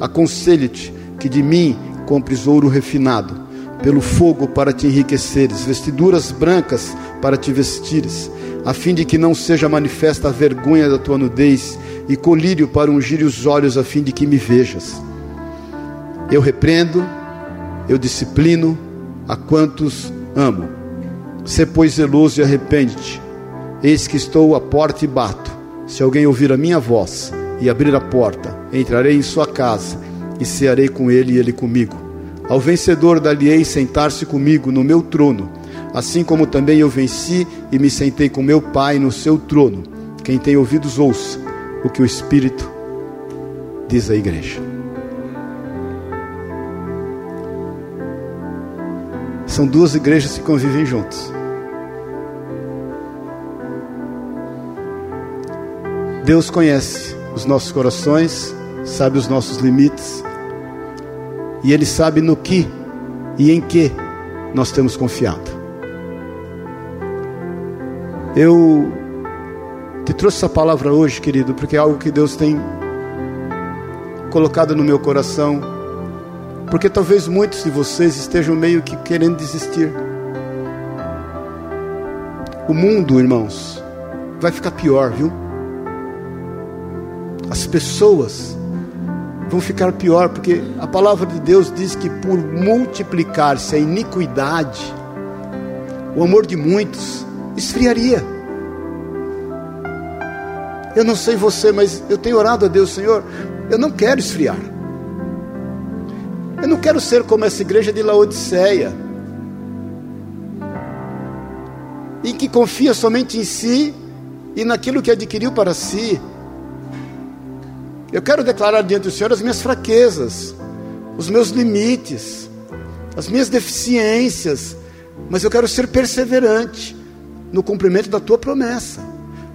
Speaker 1: Aconselho-te que de mim compres ouro refinado, pelo fogo para te enriqueceres, vestiduras brancas para te vestires a fim de que não seja manifesta a vergonha da tua nudez, e colírio para ungir os olhos, a fim de que me vejas. Eu repreendo, eu disciplino a quantos amo. Sê, pois, zeloso e arrepende-te. Eis que estou à porta e bato. Se alguém ouvir a minha voz e abrir a porta, entrarei em sua casa e cearei com ele e ele comigo. Ao vencedor dar-lhe-ei sentar-se comigo no meu trono assim como também eu venci e me sentei com meu Pai no seu trono. Quem tem ouvidos, ouça o que o Espírito diz à igreja. São duas igrejas que convivem juntos. Deus conhece os nossos corações, sabe os nossos limites, e Ele sabe no que e em que nós temos confiado. Eu te trouxe essa palavra hoje, querido, porque é algo que Deus tem colocado no meu coração. Porque talvez muitos de vocês estejam meio que querendo desistir. O mundo, irmãos, vai ficar pior, viu? As pessoas vão ficar pior, porque a palavra de Deus diz que por multiplicar-se a iniquidade, o amor de muitos esfriaria. Eu não sei você, mas eu tenho orado a Deus, Senhor, eu não quero esfriar. Eu não quero ser como essa igreja de Laodiceia, em que confia somente em si e naquilo que adquiriu para si. Eu quero declarar diante do Senhor as minhas fraquezas, os meus limites, as minhas deficiências, mas eu quero ser perseverante no cumprimento da tua promessa,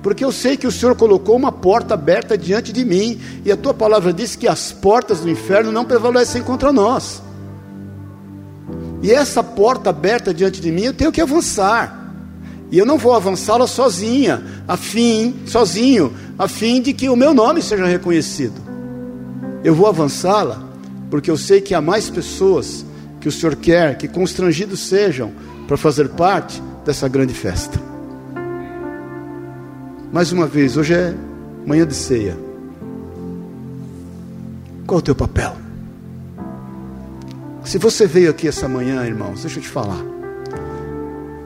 Speaker 1: porque eu sei que o Senhor colocou uma porta aberta diante de mim, e a tua palavra diz que as portas do inferno não prevalecem contra nós. E essa porta aberta diante de mim, eu tenho que avançar. E eu não vou avançá-la sozinha, a fim, sozinho, a fim de que o meu nome seja reconhecido. Eu vou avançá-la porque eu sei que há mais pessoas que o Senhor quer que constrangidos sejam para fazer parte dessa grande festa. Mais uma vez, hoje é manhã de ceia. Qual é o teu papel? Se você veio aqui essa manhã, irmãos, deixa eu te falar.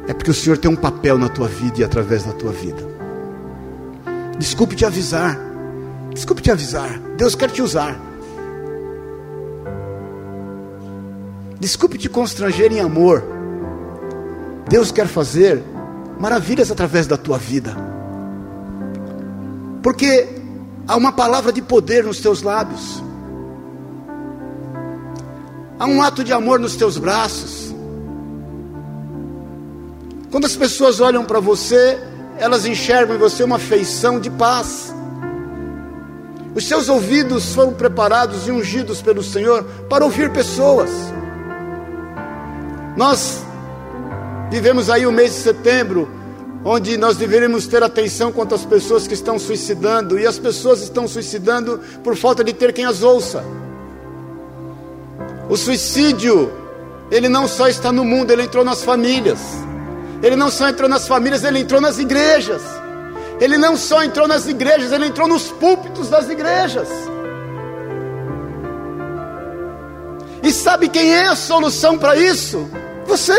Speaker 1: É porque o Senhor tem um papel na tua vida e através da tua vida. Desculpe te avisar. Desculpe te avisar. Deus quer te usar. Desculpe te constranger em amor. Deus quer fazer maravilhas através da tua vida. Porque há uma palavra de poder nos teus lábios. Há um ato de amor nos teus braços. Quando as pessoas olham para você, elas enxergam em você uma feição de paz. Os seus ouvidos foram preparados e ungidos pelo Senhor para ouvir pessoas. Nós vivemos aí o mês de setembro, onde nós deveríamos ter atenção quanto às pessoas que estão suicidando, e as pessoas estão suicidando por falta de ter quem as ouça. O suicídio, ele não só está no mundo, ele entrou nas famílias. Ele não só entrou nas famílias, ele entrou nas igrejas. Ele não só entrou nas igrejas, ele entrou nos púlpitos das igrejas. E sabe quem é a solução para isso? Você.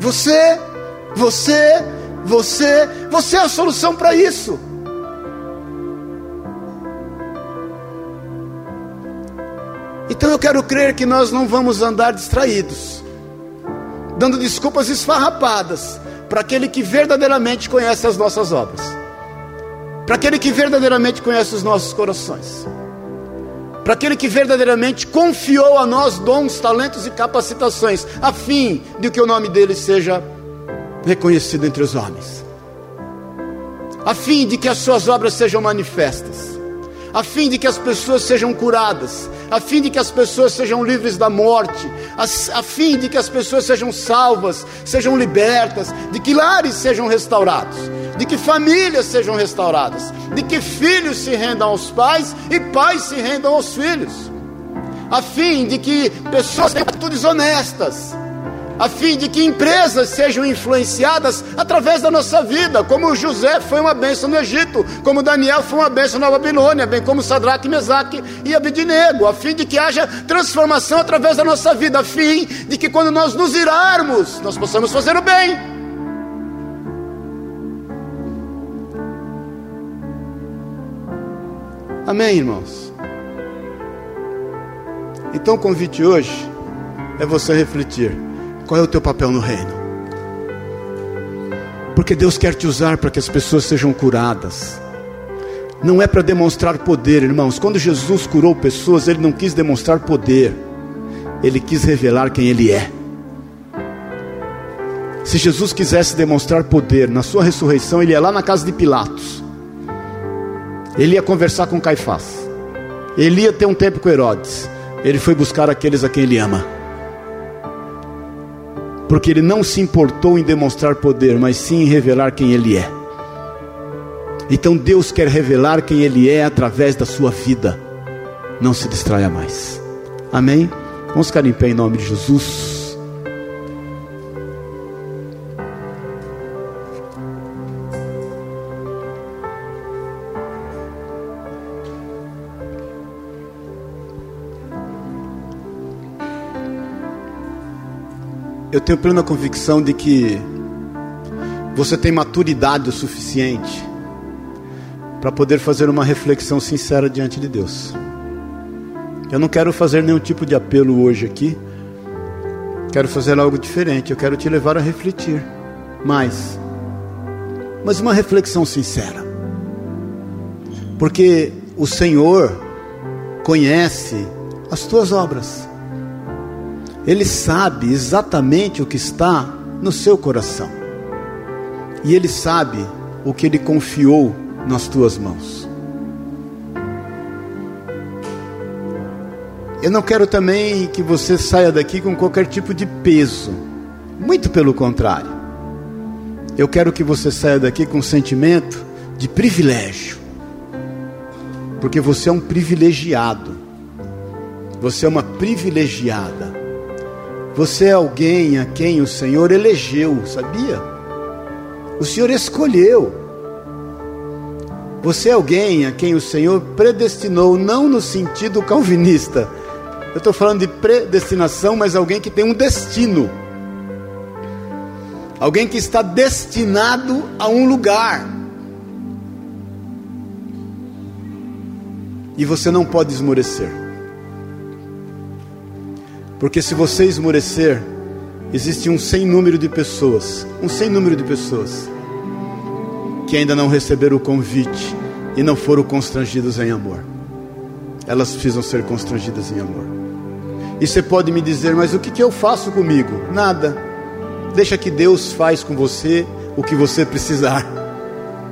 Speaker 1: Você, você, você, você é a solução para isso. Então eu quero crer que nós não vamos andar distraídos, dando desculpas esfarrapadas para aquele que verdadeiramente conhece as nossas obras, para aquele que verdadeiramente conhece os nossos corações para aquele que verdadeiramente confiou a nós dons, talentos e capacitações, a fim de que o nome dele seja reconhecido entre os homens, a fim de que as suas obras sejam manifestas, a fim de que as pessoas sejam curadas, a fim de que as pessoas sejam livres da morte, a, a fim de que as pessoas sejam salvas, sejam libertas, de que lares sejam restaurados de que famílias sejam restauradas, de que filhos se rendam aos pais e pais se rendam aos filhos, a fim de que pessoas tenham atitudes honestas, a fim de que empresas sejam influenciadas através da nossa vida, como José foi uma bênção no Egito, como Daniel foi uma bênção na Babilônia, bem como Sadraque, Mesaque e Abednego, a fim de que haja transformação através da nossa vida, a fim de que quando nós nos irarmos, nós possamos fazer o bem. Amém, irmãos? Então o convite hoje é você refletir: qual é o teu papel no reino? Porque Deus quer te usar para que as pessoas sejam curadas. Não é para demonstrar poder, irmãos. Quando Jesus curou pessoas, ele não quis demonstrar poder, ele quis revelar quem ele é. Se Jesus quisesse demonstrar poder na sua ressurreição, ele ia lá na casa de Pilatos ele ia conversar com Caifás. Ele ia ter um tempo com Herodes. Ele foi buscar aqueles a quem ele ama. Porque ele não se importou em demonstrar poder, mas sim em revelar quem ele é. Então Deus quer revelar quem ele é através da sua vida. Não se distraia mais. Amém? Vamos ficar em pé em nome de Jesus. Eu tenho plena convicção de que você tem maturidade o suficiente para poder fazer uma reflexão sincera diante de Deus. Eu não quero fazer nenhum tipo de apelo hoje aqui. Quero fazer algo diferente. Eu quero te levar a refletir mais. Mas uma reflexão sincera. Porque o Senhor conhece as tuas obras. Ele sabe exatamente o que está no seu coração. E Ele sabe o que Ele confiou nas tuas mãos. Eu não quero também que você saia daqui com qualquer tipo de peso. Muito pelo contrário. Eu quero que você saia daqui com um sentimento de privilégio. Porque você é um privilegiado. Você é uma privilegiada. Você é alguém a quem o Senhor elegeu, sabia? O Senhor escolheu. Você é alguém a quem o Senhor predestinou, não no sentido calvinista. Eu estou falando de predestinação, mas alguém que tem um destino. Alguém que está destinado a um lugar. E você não pode esmorecer. Porque se você esmorecer, existe um sem número de pessoas, um sem número de pessoas que ainda não receberam o convite e não foram constrangidas em amor. Elas precisam ser constrangidas em amor. E você pode me dizer, mas o que, que eu faço comigo? Nada. Deixa que Deus faz com você o que você precisar.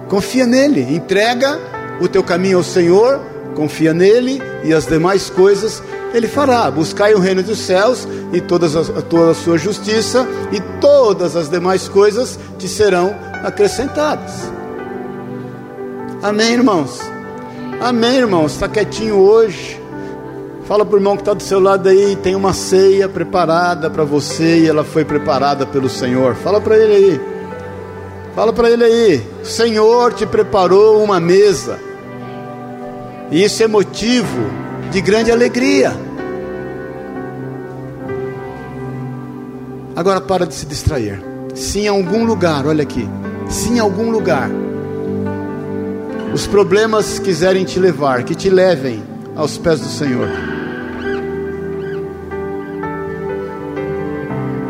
Speaker 1: Confia nele, entrega o teu caminho ao Senhor, confia nele e as demais coisas ele fará: buscai o reino dos céus e todas as, toda a sua justiça, e todas as demais coisas te serão acrescentadas. Amém, irmãos? Amém, irmãos? Está quietinho hoje. Fala para o irmão que está do seu lado aí, tem uma ceia preparada para você e ela foi preparada pelo Senhor. Fala para ele aí. Fala para ele aí. O Senhor te preparou uma mesa. E isso é motivo de grande alegria. Agora para de se distrair. Se em algum lugar, olha aqui, se em algum lugar os problemas quiserem te levar, que te levem aos pés do Senhor.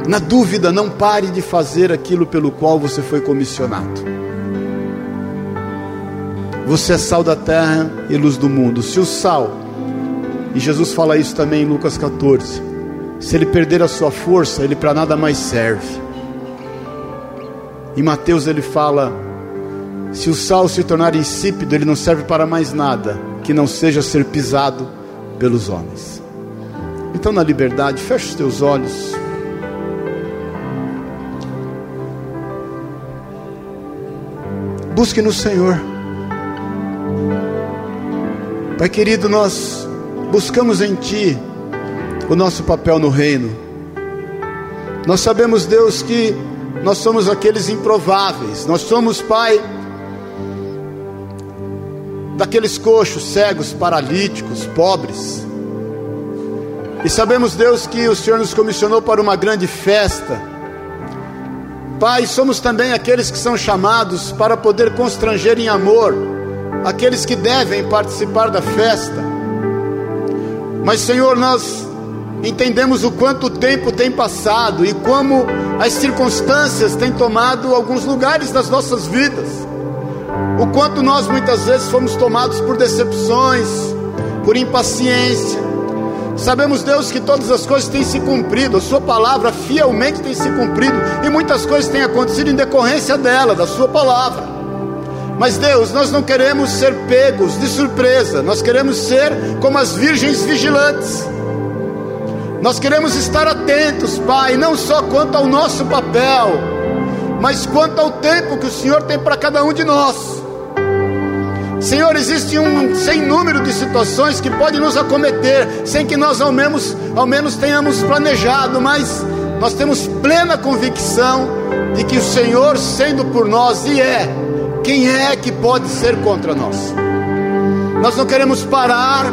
Speaker 1: Na dúvida, não pare de fazer aquilo pelo qual você foi comissionado. Você é sal da terra e luz do mundo. Se o sal e Jesus fala isso também em Lucas 14. Se ele perder a sua força, ele para nada mais serve. Em Mateus ele fala: se o sal se tornar insípido, ele não serve para mais nada que não seja ser pisado pelos homens. Então, na liberdade, feche os teus olhos. Busque no Senhor. Pai querido, nós buscamos em Ti o nosso papel no reino. Nós sabemos, Deus, que nós somos aqueles improváveis, nós somos, Pai, daqueles coxos, cegos, paralíticos, pobres. E sabemos, Deus, que o Senhor nos comissionou para uma grande festa. Pai, somos também aqueles que são chamados para poder constranger em amor aqueles que devem participar da festa. Mas, Senhor, nós entendemos o quanto tempo tem passado e como as circunstâncias têm tomado alguns lugares das nossas vidas. O quanto nós muitas vezes fomos tomados por decepções, por impaciência. Sabemos, Deus, que todas as coisas têm se cumprido, a Sua palavra fielmente tem se cumprido, e muitas coisas têm acontecido em decorrência dela, da Sua palavra. Mas Deus, nós não queremos ser pegos de surpresa, nós queremos ser como as virgens vigilantes. Nós queremos estar atentos, Pai, não só quanto ao nosso papel, mas quanto ao tempo que o Senhor tem para cada um de nós. Senhor, existe um sem número de situações que podem nos acometer, sem que nós ao menos, ao menos tenhamos planejado, mas nós temos plena convicção de que o Senhor, sendo por nós e é, quem é que pode ser contra nós? Nós não queremos parar,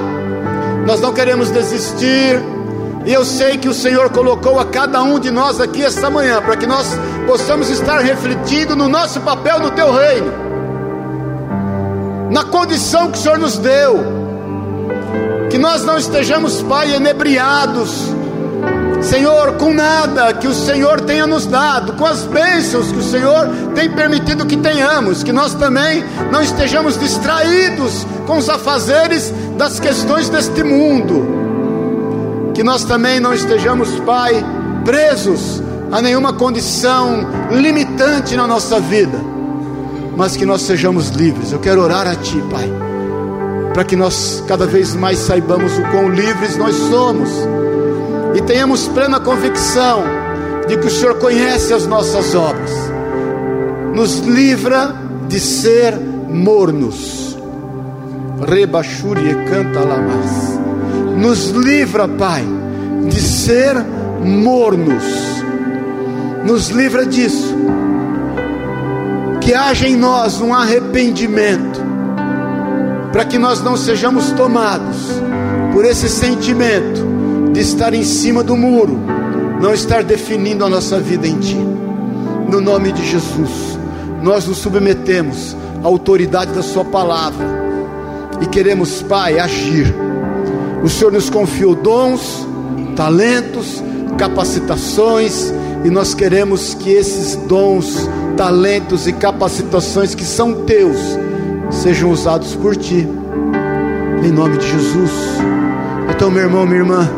Speaker 1: nós não queremos desistir, e eu sei que o Senhor colocou a cada um de nós aqui esta manhã para que nós possamos estar refletindo no nosso papel no teu reino, na condição que o Senhor nos deu, que nós não estejamos, Pai, enebriados Senhor, com nada que o Senhor tenha nos dado, com as bênçãos que o Senhor tem permitido que tenhamos, que nós também não estejamos distraídos com os afazeres das questões deste mundo, que nós também não estejamos, Pai, presos a nenhuma condição limitante na nossa vida, mas que nós sejamos livres. Eu quero orar a Ti, Pai, para que nós cada vez mais saibamos o quão livres nós somos e tenhamos plena convicção de que o Senhor conhece as nossas obras, nos livra de ser mornos. Rebachuri canta lamas. Nos livra, Pai, de ser mornos. Nos livra disso. Que haja em nós um arrependimento, para que nós não sejamos tomados por esse sentimento de estar em cima do muro, não estar definindo a nossa vida em Ti. No nome de Jesus, nós nos submetemos à autoridade da Sua palavra e queremos, Pai, agir. O Senhor nos confiou dons, talentos, capacitações, e nós queremos que esses dons, talentos e capacitações que são teus sejam usados por ti, em nome de Jesus. Então, meu irmão, minha irmã,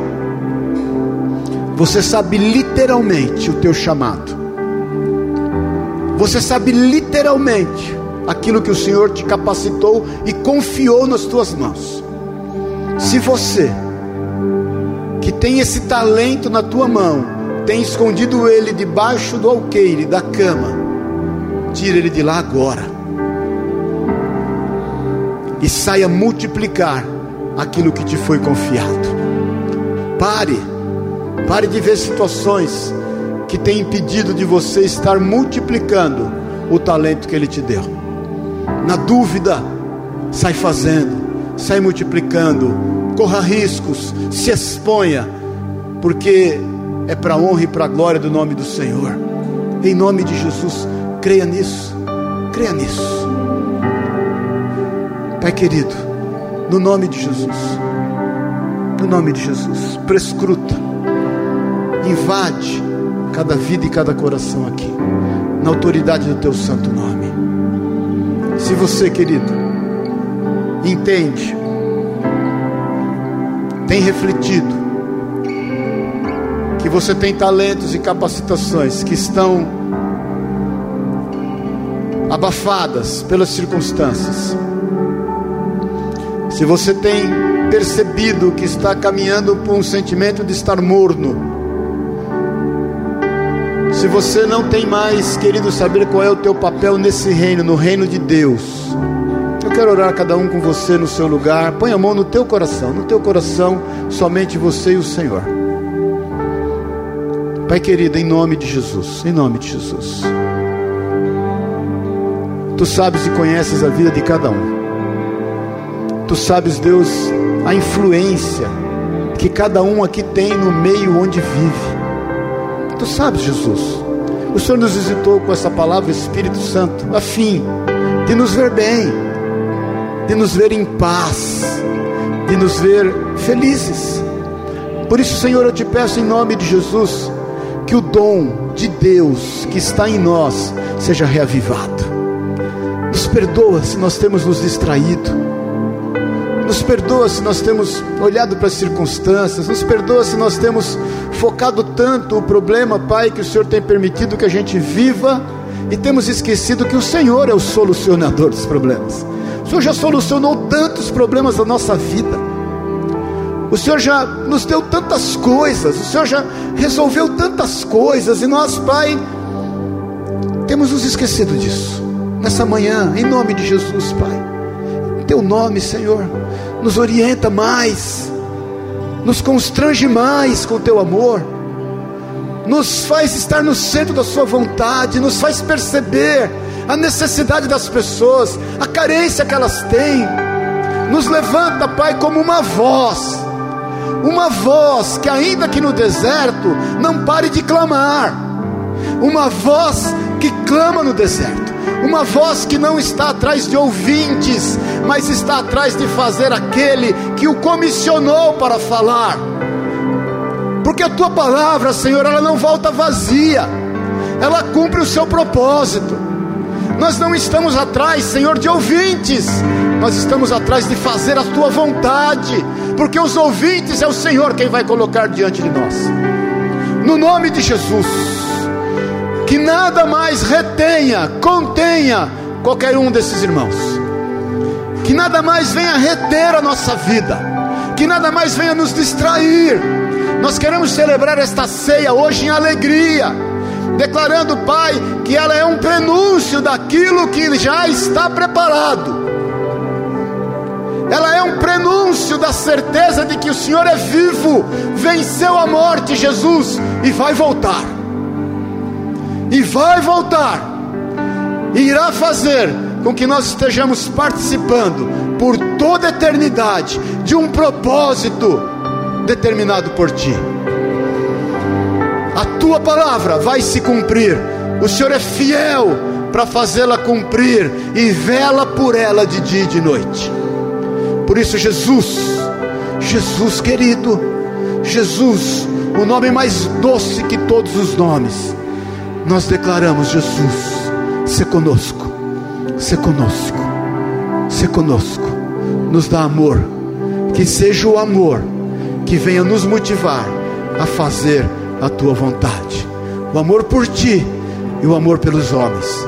Speaker 1: você sabe literalmente o teu chamado. Você sabe literalmente aquilo que o Senhor te capacitou e confiou nas tuas mãos. Se você que tem esse talento na tua mão, tem escondido ele debaixo do alqueire da cama, tira ele de lá agora. E saia multiplicar aquilo que te foi confiado. Pare Pare de ver situações que têm impedido de você estar multiplicando o talento que Ele te deu. Na dúvida, sai fazendo, sai multiplicando, corra riscos, se exponha, porque é para a honra e para a glória do nome do Senhor. Em nome de Jesus, creia nisso, creia nisso. Pai querido, no nome de Jesus, no nome de Jesus, prescruta invade cada vida e cada coração aqui, na autoridade do teu santo nome. Se você, querido, entende, tem refletido, que você tem talentos e capacitações que estão abafadas pelas circunstâncias. Se você tem percebido que está caminhando por um sentimento de estar morno, se você não tem mais querido saber qual é o teu papel nesse reino, no reino de Deus, eu quero orar cada um com você no seu lugar. Põe a mão no teu coração, no teu coração, somente você e o Senhor. Pai querido, em nome de Jesus, em nome de Jesus. Tu sabes e conheces a vida de cada um. Tu sabes, Deus, a influência que cada um aqui tem no meio onde vive. Tu sabes, Jesus. O Senhor nos visitou com essa palavra, Espírito Santo, a fim de nos ver bem, de nos ver em paz, de nos ver felizes. Por isso, Senhor, eu te peço em nome de Jesus, que o dom de Deus que está em nós seja reavivado. Nos perdoa se nós temos nos distraído nos perdoa se nós temos olhado para as circunstâncias, nos perdoa se nós temos focado tanto o problema, Pai, que o Senhor tem permitido que a gente viva e temos esquecido que o Senhor é o solucionador dos problemas. O Senhor já solucionou tantos problemas da nossa vida. O Senhor já nos deu tantas coisas, o Senhor já resolveu tantas coisas e nós, Pai, temos nos esquecido disso. Nessa manhã, em nome de Jesus, Pai. Teu nome, Senhor, nos orienta mais, nos constrange mais com teu amor, nos faz estar no centro da Sua vontade, nos faz perceber a necessidade das pessoas, a carência que elas têm. Nos levanta, Pai, como uma voz, uma voz que, ainda que no deserto, não pare de clamar, uma voz que clama no deserto uma voz que não está atrás de ouvintes, mas está atrás de fazer aquele que o comissionou para falar. porque a tua palavra, Senhor, ela não volta vazia, ela cumpre o seu propósito. Nós não estamos atrás, Senhor, de ouvintes, nós estamos atrás de fazer a tua vontade, porque os ouvintes é o Senhor quem vai colocar diante de nós. No nome de Jesus, que nada mais retenha, contenha qualquer um desses irmãos, que nada mais venha reter a nossa vida, que nada mais venha nos distrair. Nós queremos celebrar esta ceia hoje em alegria, declarando, Pai, que ela é um prenúncio daquilo que já está preparado ela é um prenúncio da certeza de que o Senhor é vivo, venceu a morte, Jesus, e vai voltar. E vai voltar, e irá fazer com que nós estejamos participando por toda a eternidade de um propósito determinado por Ti. A Tua palavra vai se cumprir, o Senhor é fiel para fazê-la cumprir e vela por ela de dia e de noite. Por isso, Jesus, Jesus querido, Jesus, o nome mais doce que todos os nomes, nós declaramos: Jesus, se conosco, se conosco, se conosco, nos dá amor, que seja o amor que venha nos motivar a fazer a tua vontade, o amor por ti e o amor pelos homens,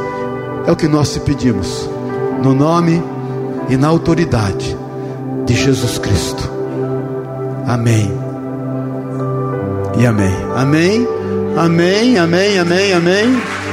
Speaker 1: é o que nós te pedimos, no nome e na autoridade de Jesus Cristo. Amém. E amém. Amém. Amém, amém, amém, amém.